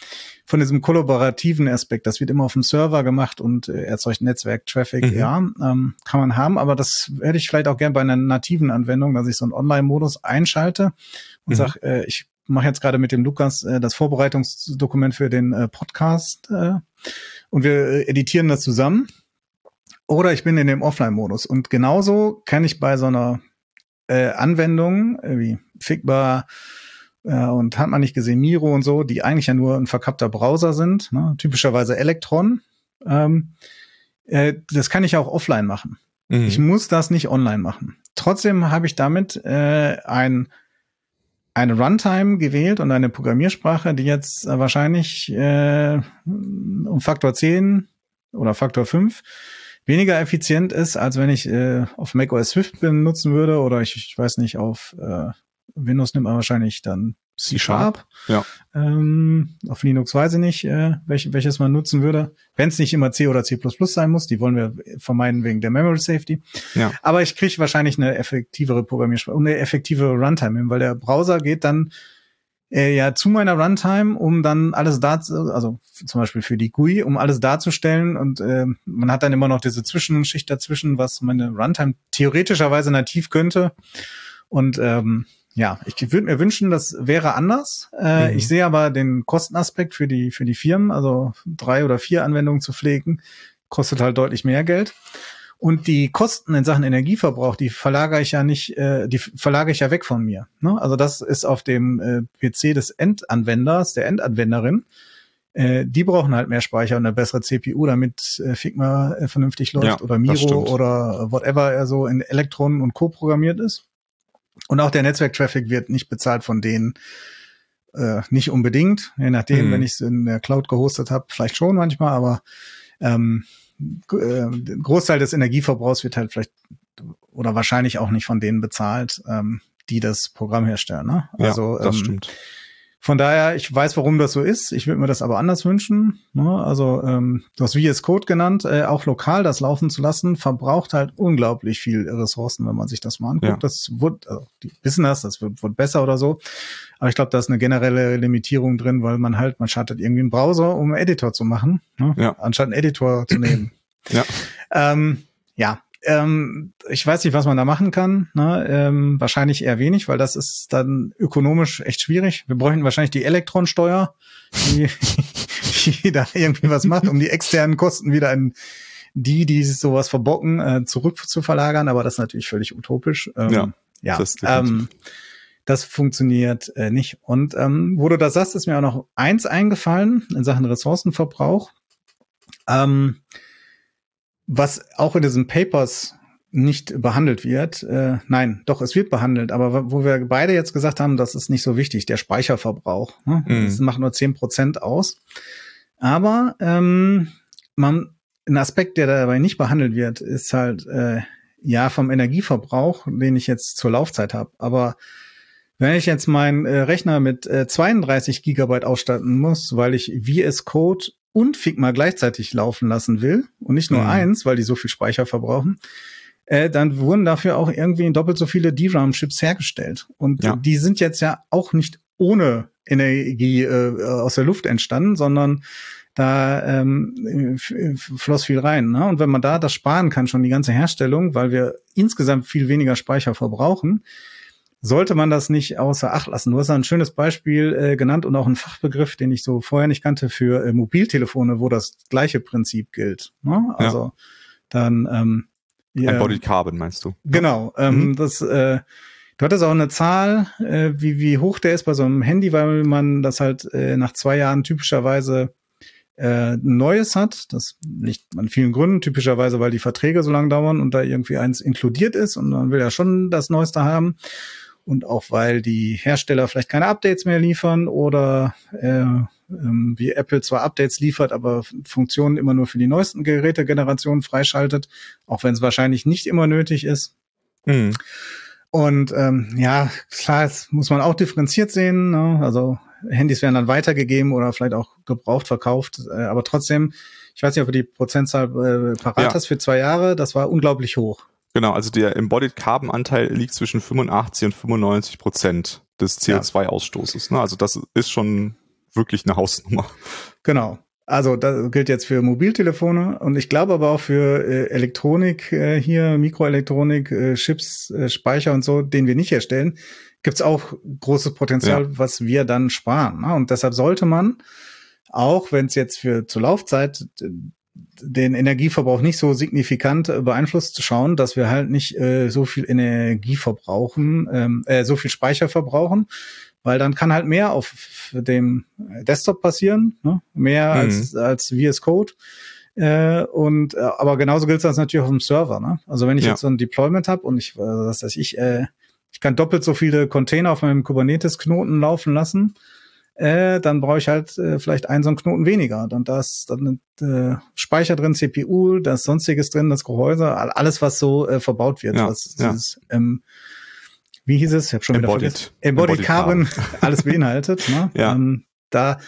von diesem kollaborativen Aspekt. Das wird immer auf dem Server gemacht und äh, erzeugt Netzwerk-Traffic, mhm. ja, ähm, kann man haben, aber das hätte ich vielleicht auch gerne bei einer nativen Anwendung, dass ich so einen Online-Modus einschalte und mhm. sage, äh, ich mache jetzt gerade mit dem Lukas äh, das Vorbereitungsdokument für den äh, Podcast äh, und wir äh, editieren das zusammen oder ich bin in dem Offline-Modus. Und genauso kann ich bei so einer äh, Anwendung äh, wie Figma äh, und hat man nicht gesehen Miro und so, die eigentlich ja nur ein verkappter Browser sind, ne? typischerweise Electron. Ähm, äh, das kann ich auch offline machen. Mhm. Ich muss das nicht online machen. Trotzdem habe ich damit äh, ein eine Runtime gewählt und eine Programmiersprache, die jetzt wahrscheinlich äh, um Faktor 10 oder Faktor 5 weniger effizient ist, als wenn ich äh, auf macOS Swift benutzen würde oder ich, ich weiß nicht, auf äh, Windows nimmt man wahrscheinlich dann C Sharp. Ja. Ähm, auf Linux weiß ich nicht, äh, welch, welches man nutzen würde. Wenn es nicht immer C oder C sein muss, die wollen wir vermeiden wegen der Memory Safety. Ja. Aber ich kriege wahrscheinlich eine effektivere Programmiersprache und eine effektive Runtime hin, weil der Browser geht dann äh, ja zu meiner Runtime, um dann alles da, also zum Beispiel für die GUI, um alles darzustellen und äh, man hat dann immer noch diese Zwischenschicht dazwischen, was meine Runtime theoretischerweise nativ könnte und ähm, ja, ich würde mir wünschen, das wäre anders. Äh, mhm. Ich sehe aber den Kostenaspekt für die für die Firmen, also drei oder vier Anwendungen zu pflegen, kostet halt deutlich mehr Geld. Und die Kosten in Sachen Energieverbrauch, die verlagere ich ja nicht, äh, die verlagere ich ja weg von mir. Ne? Also das ist auf dem äh, PC des Endanwenders, der Endanwenderin. Äh, die brauchen halt mehr Speicher und eine bessere CPU, damit äh, Figma äh, vernünftig läuft ja, oder Miro oder whatever er so in Elektronen und Co. programmiert ist. Und auch der Netzwerktraffic wird nicht bezahlt von denen, äh, nicht unbedingt, je nachdem, mhm. wenn ich es in der Cloud gehostet habe, vielleicht schon manchmal, aber ähm, äh, Großteil des Energieverbrauchs wird halt vielleicht oder wahrscheinlich auch nicht von denen bezahlt, ähm, die das Programm herstellen. Ne? Also, ja, das ähm, stimmt. Von daher, ich weiß, warum das so ist. Ich würde mir das aber anders wünschen. Ne? Also, ähm, du hast VS Code genannt, äh, auch lokal das laufen zu lassen, verbraucht halt unglaublich viel Ressourcen, wenn man sich das mal anguckt. Ja. Das wird, also die wissen das, das wird, wird besser oder so. Aber ich glaube, da ist eine generelle Limitierung drin, weil man halt, man startet irgendwie einen Browser, um einen Editor zu machen, ne? ja. anstatt einen Editor zu nehmen. Ja. Ähm, ja, ähm, ich weiß nicht, was man da machen kann. Ne? Ähm, wahrscheinlich eher wenig, weil das ist dann ökonomisch echt schwierig. Wir bräuchten wahrscheinlich die Elektronsteuer, die, die da irgendwie was macht, um die externen Kosten wieder an die, die sowas verbocken, äh, zurück zu verlagern. Aber das ist natürlich völlig utopisch. Ähm, ja, ja das, ähm, das funktioniert äh, nicht. Und ähm, wo du das sagst, ist mir auch noch eins eingefallen in Sachen Ressourcenverbrauch. Ähm, was auch in diesen Papers nicht behandelt wird. Äh, nein, doch, es wird behandelt, aber wo wir beide jetzt gesagt haben, das ist nicht so wichtig, der Speicherverbrauch. Ne? Mhm. Das macht nur zehn Prozent aus. Aber ähm, man, ein Aspekt, der dabei nicht behandelt wird, ist halt äh, ja vom Energieverbrauch, den ich jetzt zur Laufzeit habe. Aber wenn ich jetzt meinen äh, Rechner mit äh, 32 Gigabyte ausstatten muss, weil ich VS Code und Figma gleichzeitig laufen lassen will und nicht nur mhm. eins, weil die so viel Speicher verbrauchen, äh, dann wurden dafür auch irgendwie doppelt so viele DRAM-Chips hergestellt. Und ja. die sind jetzt ja auch nicht ohne Energie äh, aus der Luft entstanden, sondern da ähm, floss viel rein. Ne? Und wenn man da das sparen kann, schon die ganze Herstellung, weil wir insgesamt viel weniger Speicher verbrauchen, sollte man das nicht außer Acht lassen. Du hast ein schönes Beispiel äh, genannt und auch ein Fachbegriff, den ich so vorher nicht kannte für äh, Mobiltelefone, wo das gleiche Prinzip gilt. Ne? Also ja. dann ähm, Embodied Carbon meinst du? Genau. Ähm, mhm. Das äh, Du hattest auch eine Zahl, äh, wie, wie hoch der ist bei so einem Handy, weil man das halt äh, nach zwei Jahren typischerweise äh, Neues hat. Das liegt an vielen Gründen, typischerweise, weil die Verträge so lange dauern und da irgendwie eins inkludiert ist und man will ja schon das Neueste haben. Und auch weil die Hersteller vielleicht keine Updates mehr liefern oder äh, ähm, wie Apple zwar Updates liefert, aber Funktionen immer nur für die neuesten Gerätegenerationen freischaltet, auch wenn es wahrscheinlich nicht immer nötig ist. Mhm. Und ähm, ja, klar, das muss man auch differenziert sehen. Ne? Also Handys werden dann weitergegeben oder vielleicht auch gebraucht verkauft. Äh, aber trotzdem, ich weiß nicht, ob du die Prozentzahl äh, parat ja. hast für zwei Jahre. Das war unglaublich hoch. Genau, also der Embodied Carbon Anteil liegt zwischen 85 und 95 Prozent des CO2-Ausstoßes. Ne? Also das ist schon wirklich eine Hausnummer. Genau. Also das gilt jetzt für Mobiltelefone und ich glaube aber auch für äh, Elektronik äh, hier, Mikroelektronik, äh, Chips, äh, Speicher und so, den wir nicht herstellen, gibt's auch großes Potenzial, ja. was wir dann sparen. Ne? Und deshalb sollte man, auch wenn es jetzt für zur Laufzeit den Energieverbrauch nicht so signifikant äh, beeinflusst, schauen, dass wir halt nicht äh, so viel Energie verbrauchen, ähm, äh, so viel Speicher verbrauchen, weil dann kann halt mehr auf dem Desktop passieren, ne? mehr mhm. als, als VS Code. Äh, und äh, aber genauso gilt das natürlich auf dem Server. Ne? Also wenn ich ja. jetzt so ein Deployment habe und ich, äh, was weiß ich, äh, ich kann doppelt so viele Container auf meinem Kubernetes-Knoten laufen lassen, äh, dann brauche ich halt äh, vielleicht einen so einen Knoten weniger. Und da ist dann äh, Speicher drin, CPU, das sonstiges drin, das Gehäuse, alles was so äh, verbaut wird, ja, was ja. dieses ähm, wie hieß es? Ich habe schon Embodied. wieder vergessen. Embodied, Embodied Carbon, Carbon. alles beinhaltet. Ne? ja. Ähm, da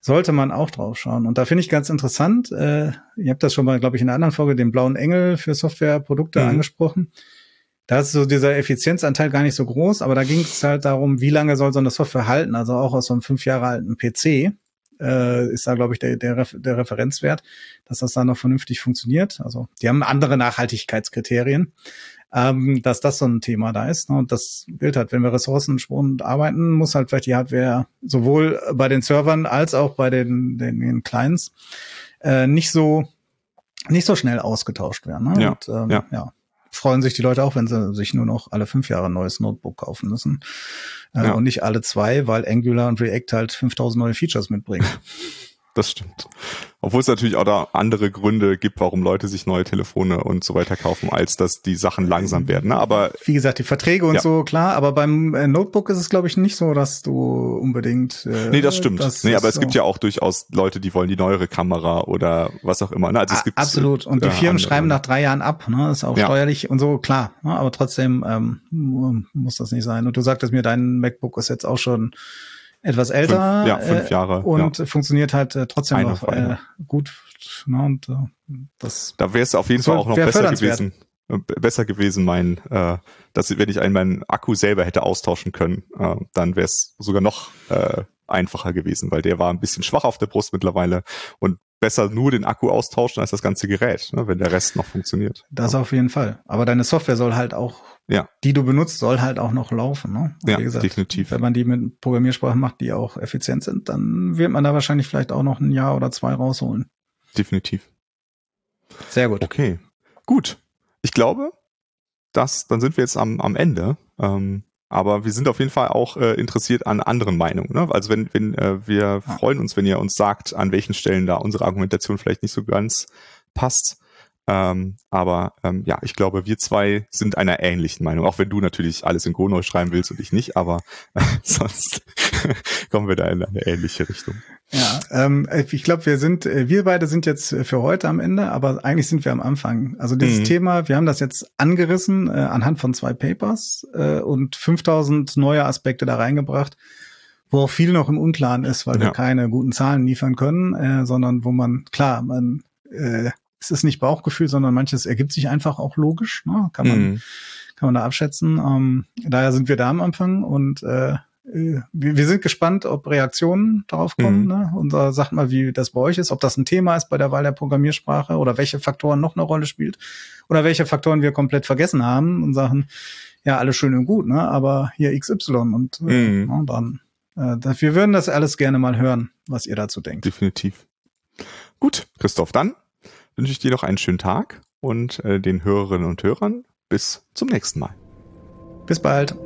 sollte man auch drauf schauen. Und da finde ich ganz interessant, äh, ihr habt das schon mal, glaube ich, in einer anderen Folge, den blauen Engel für Softwareprodukte mhm. angesprochen. Da ist so dieser Effizienzanteil gar nicht so groß, aber da ging es halt darum, wie lange soll so eine Software halten. Also auch aus so einem fünf Jahre alten PC äh, ist da, glaube ich, der, der, der Referenzwert, dass das da noch vernünftig funktioniert. Also die haben andere Nachhaltigkeitskriterien ähm, dass das so ein Thema da ist. Ne? Und das gilt halt, wenn wir ressourcenschonend arbeiten, muss halt vielleicht die Hardware sowohl bei den Servern als auch bei den, den, den Clients äh, nicht so nicht so schnell ausgetauscht werden. Ne? Ja, und, ähm, ja. ja freuen sich die Leute auch, wenn sie sich nur noch alle fünf Jahre ein neues Notebook kaufen müssen. Äh, ja. Und nicht alle zwei, weil Angular und React halt 5000 neue Features mitbringen. das stimmt. Obwohl es natürlich auch da andere Gründe gibt, warum Leute sich neue Telefone und so weiter kaufen, als dass die Sachen langsam werden. Ne? Aber wie gesagt, die Verträge und ja. so, klar, aber beim äh, Notebook ist es, glaube ich, nicht so, dass du unbedingt. Äh, nee, das stimmt. Das nee, aber es gibt ja auch durchaus Leute, die wollen die neuere Kamera oder was auch immer. Ne? Also es gibt Absolut. Und die Firmen andere. schreiben nach drei Jahren ab, ne? Das ist auch ja. steuerlich und so, klar. Ne? Aber trotzdem ähm, muss das nicht sein. Und du sagtest mir, dein MacBook ist jetzt auch schon etwas älter. Fünf, ja, fünf äh, Jahre. und ja. funktioniert halt äh, trotzdem eine noch äh, gut. Ne, und, äh, das da wäre es auf jeden Fall auch noch besser gewesen. Äh, besser gewesen, mein, äh, dass wenn ich einen meinen Akku selber hätte austauschen können, äh, dann wäre es sogar noch äh, einfacher gewesen, weil der war ein bisschen schwach auf der Brust mittlerweile und besser nur den Akku austauschen als das ganze Gerät, ne, wenn der Rest noch funktioniert. Das auf jeden Fall. Aber deine Software soll halt auch, ja. die du benutzt, soll halt auch noch laufen. Ne? ja, gesagt, definitiv. Wenn man die mit Programmiersprachen macht, die auch effizient sind, dann wird man da wahrscheinlich vielleicht auch noch ein Jahr oder zwei rausholen. Definitiv. Sehr gut. Okay, gut. Ich glaube, dass dann sind wir jetzt am, am Ende. Ähm, aber wir sind auf jeden Fall auch äh, interessiert an anderen Meinungen. Ne? Also wenn, wenn äh, wir freuen uns, wenn ihr uns sagt, an welchen Stellen da unsere Argumentation vielleicht nicht so ganz passt. Ähm, aber ähm, ja, ich glaube, wir zwei sind einer ähnlichen Meinung, auch wenn du natürlich alles in Go neu schreiben willst und ich nicht, aber äh, sonst kommen wir da in eine ähnliche Richtung. Ja, ähm, ich glaube, wir sind, äh, wir beide sind jetzt für heute am Ende, aber eigentlich sind wir am Anfang. Also dieses mhm. Thema, wir haben das jetzt angerissen äh, anhand von zwei Papers äh, und 5000 neue Aspekte da reingebracht wo auch viel noch im Unklaren ist, weil ja. wir keine guten Zahlen liefern können, äh, sondern wo man, klar, man äh, es ist nicht Bauchgefühl, sondern manches ergibt sich einfach auch logisch. Ne? Kann man, mhm. kann man da abschätzen. Ähm, daher sind wir da am Anfang und äh, wir, wir sind gespannt, ob Reaktionen darauf kommen. Mhm. Ne? Unser sagt mal, wie das bei euch ist, ob das ein Thema ist bei der Wahl der Programmiersprache oder welche Faktoren noch eine Rolle spielt oder welche Faktoren wir komplett vergessen haben und sagen, ja, alles schön und gut, ne? aber hier XY und äh, mhm. äh, dann. Äh, wir würden das alles gerne mal hören, was ihr dazu denkt. Definitiv. Gut, Christoph, dann wünsche ich dir noch einen schönen Tag und äh, den Hörerinnen und Hörern bis zum nächsten Mal. Bis bald.